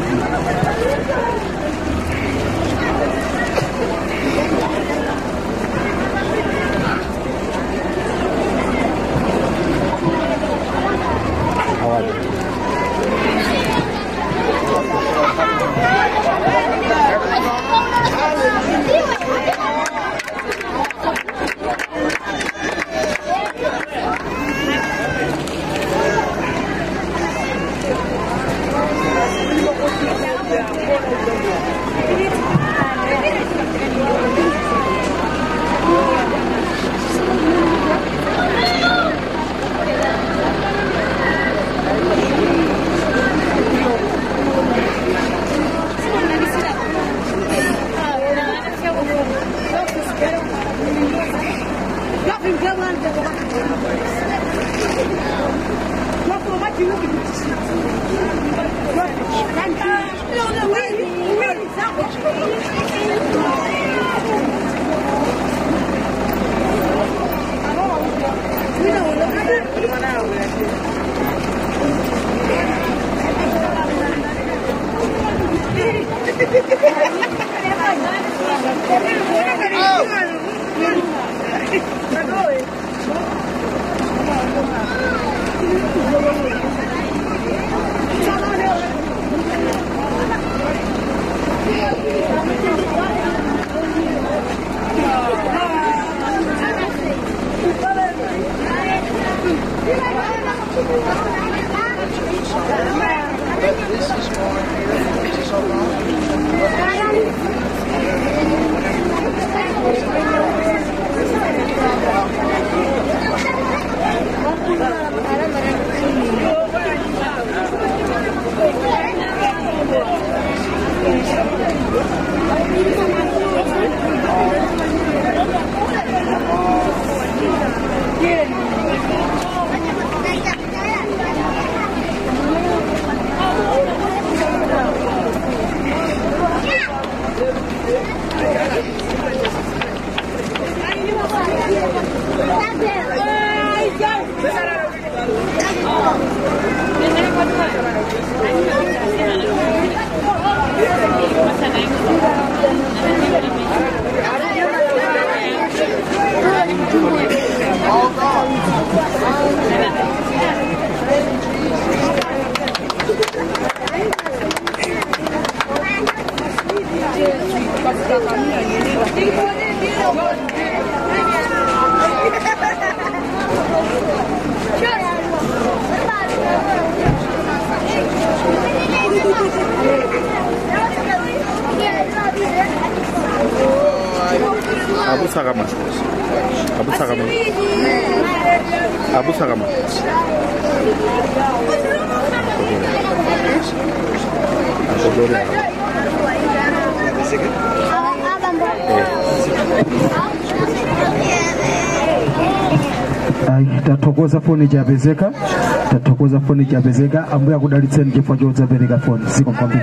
Speaker 2: foni bezeka tatokoza foni chapezeka ambuya kudalitse ndichifukwa chodzapezeka foni
Speaker 5: sikomkwambia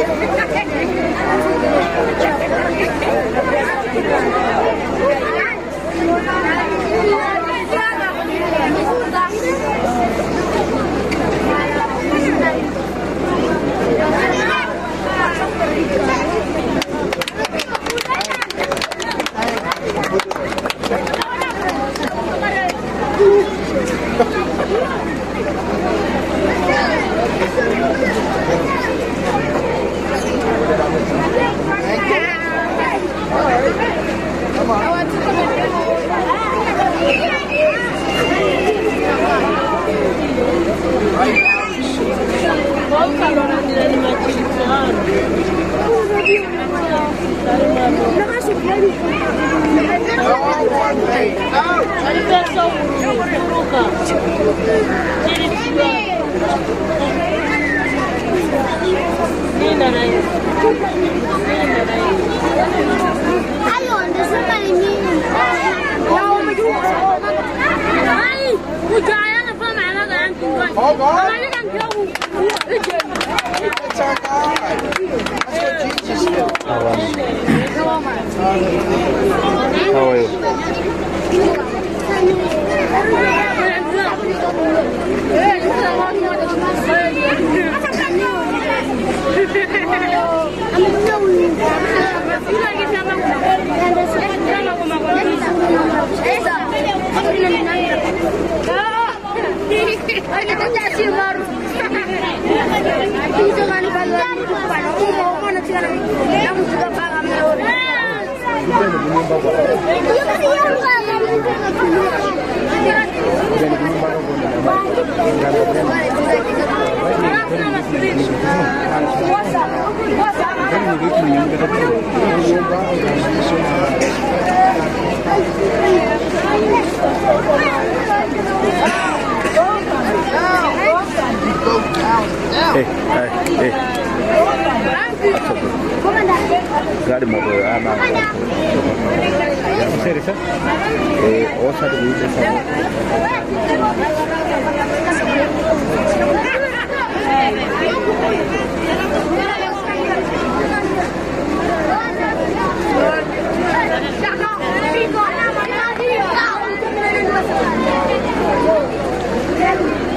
Speaker 5: Thank you.
Speaker 6: Eh, eh, गाडी motor आमा कसरी रहेछ ए असार Thank you.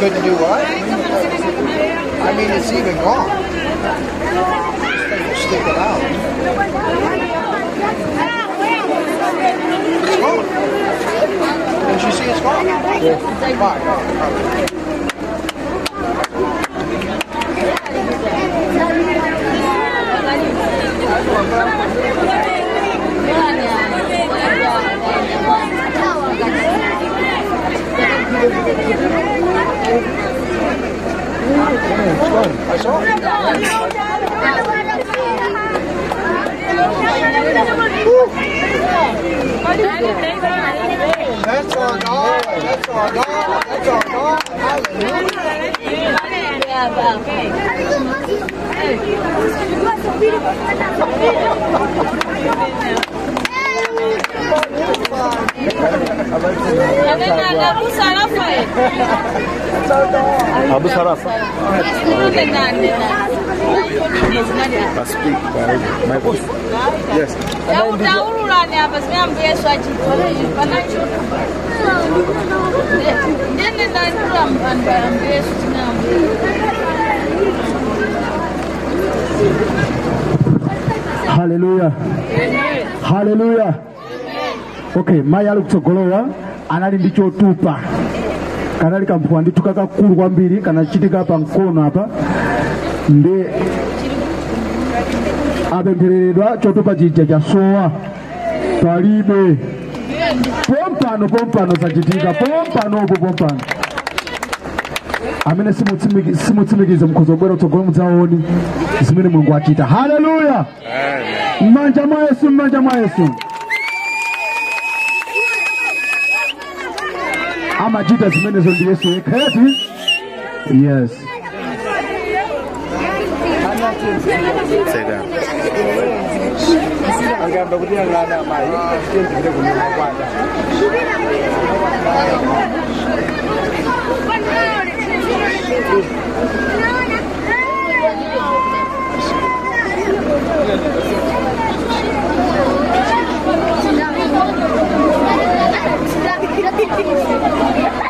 Speaker 5: Couldn't do what? I mean, it's even gone. This thing will stick it out. It's gone. Didn't you see it's gone? Yeah. Right, right, right. I saw it. That's our God. That's our God. That's our God. Hallelujah.
Speaker 6: Abu Saraf. I speak by my voice. Yes.
Speaker 1: Ndaurulani apa simeambi Yesu achipona chipana choto. Ndene ndarula mpanda ambi Yesu timeambi.
Speaker 2: Haleluya. Haleluya. Okay, mayi ali kutsogolowa anali ndi chotupa kanali kampwandituka kakulu kwambiri kanachitika pa mkono apa nde apemphereredwa chotupa chija chasowa palibe pompano pompano zachitika pompanopo pompano amene simutsimikiza simutsimikiza mukhoza kubwera kutsogolo mudzaoni zimene mulungu achita. Haleluya mmanja mwa yesu mmanja mwa yesu. Amachita zimenezo ndi yesu yekha yeti yes.
Speaker 6: 谁
Speaker 7: 的？俺家都不点俺
Speaker 1: 的，
Speaker 5: 买一
Speaker 8: 点别的姑娘来管的。Thank you.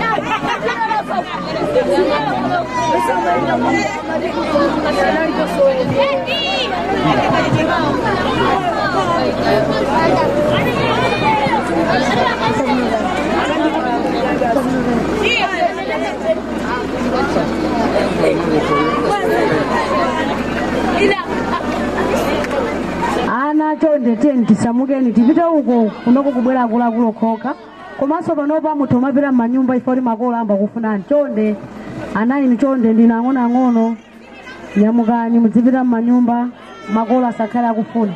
Speaker 8: anatonde tentisa mugeni tibitauko unokukubwera akulakula okhoka. komanso panopa mutha umapita m'manyumba ife oti makolamba kufuna mchonde anayi mchonde ndine ang'onoang'ono nyamukani mudzipita m'manyumba makolo asakhale akufuna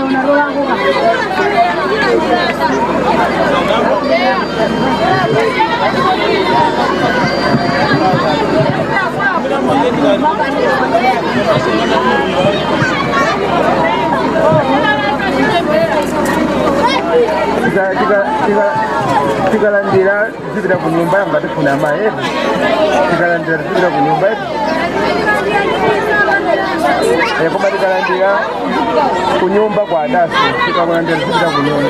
Speaker 8: tikalandira tisipinda kunyumba yanga tifunamaevi tikalandira tisipinda punya evi yakabatikala ndira ku nyumba kwa adasi tikabona ndi alikupita ku nyumba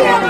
Speaker 8: Yeah.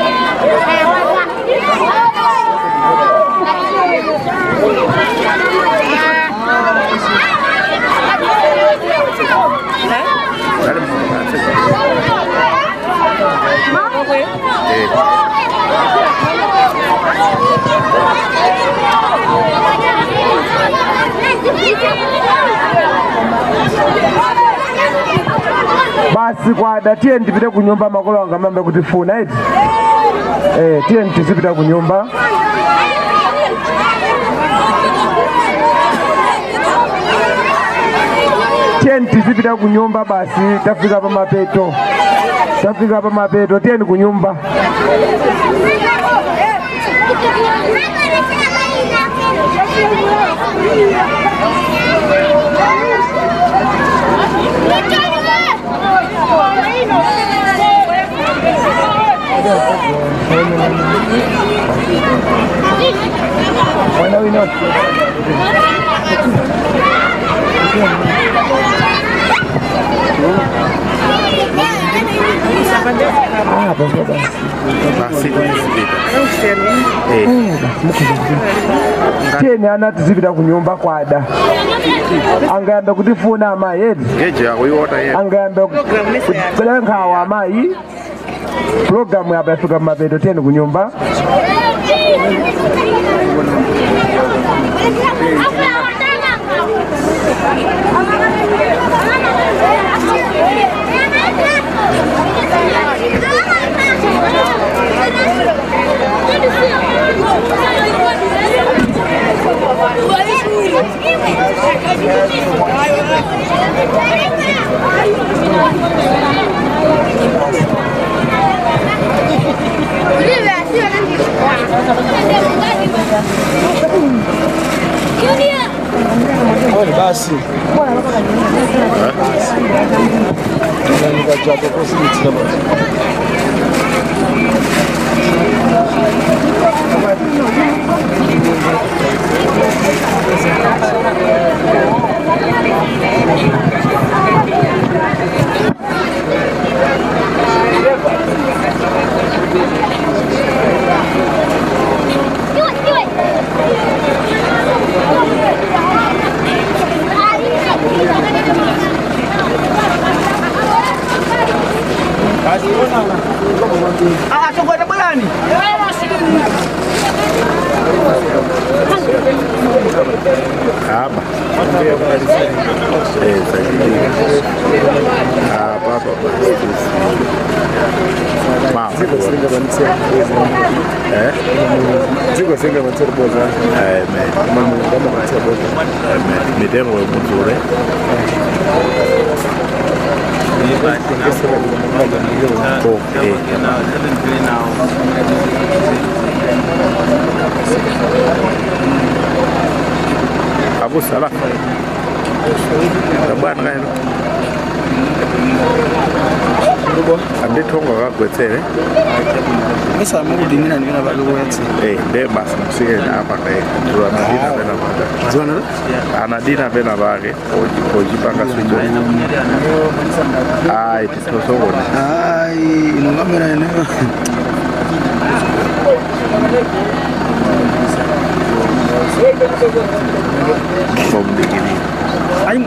Speaker 5: basi kwada tiye ndipite kunyumba makolo anga mambe kuti funa iti tnt zibira ku nyumba tnt zibira ku nyumba basi tafika pamapeto tafika pamapeto tieni ku nyumba Thank you. Why are we not? Ah, bom, bom,
Speaker 6: bom.
Speaker 5: tieni ana tizipita kunyumba kwada angayamba kutifuna amayi
Speaker 6: edi
Speaker 5: angayamba kutikwelenkawo amayi programu ya bafuga mabedo tenu kunyumba
Speaker 3: ku
Speaker 6: nyumba. kabisa amerudi, mimi naniona bado wote. Eh, Deba msiye hapa kae. Ndio anadina bena bale.
Speaker 9: Zona?
Speaker 6: Anadina bena bale. Oji oji panga sio. Ai, tutosogo.
Speaker 9: Ai, inongamwe na
Speaker 6: eneo.
Speaker 9: From beginning. I'm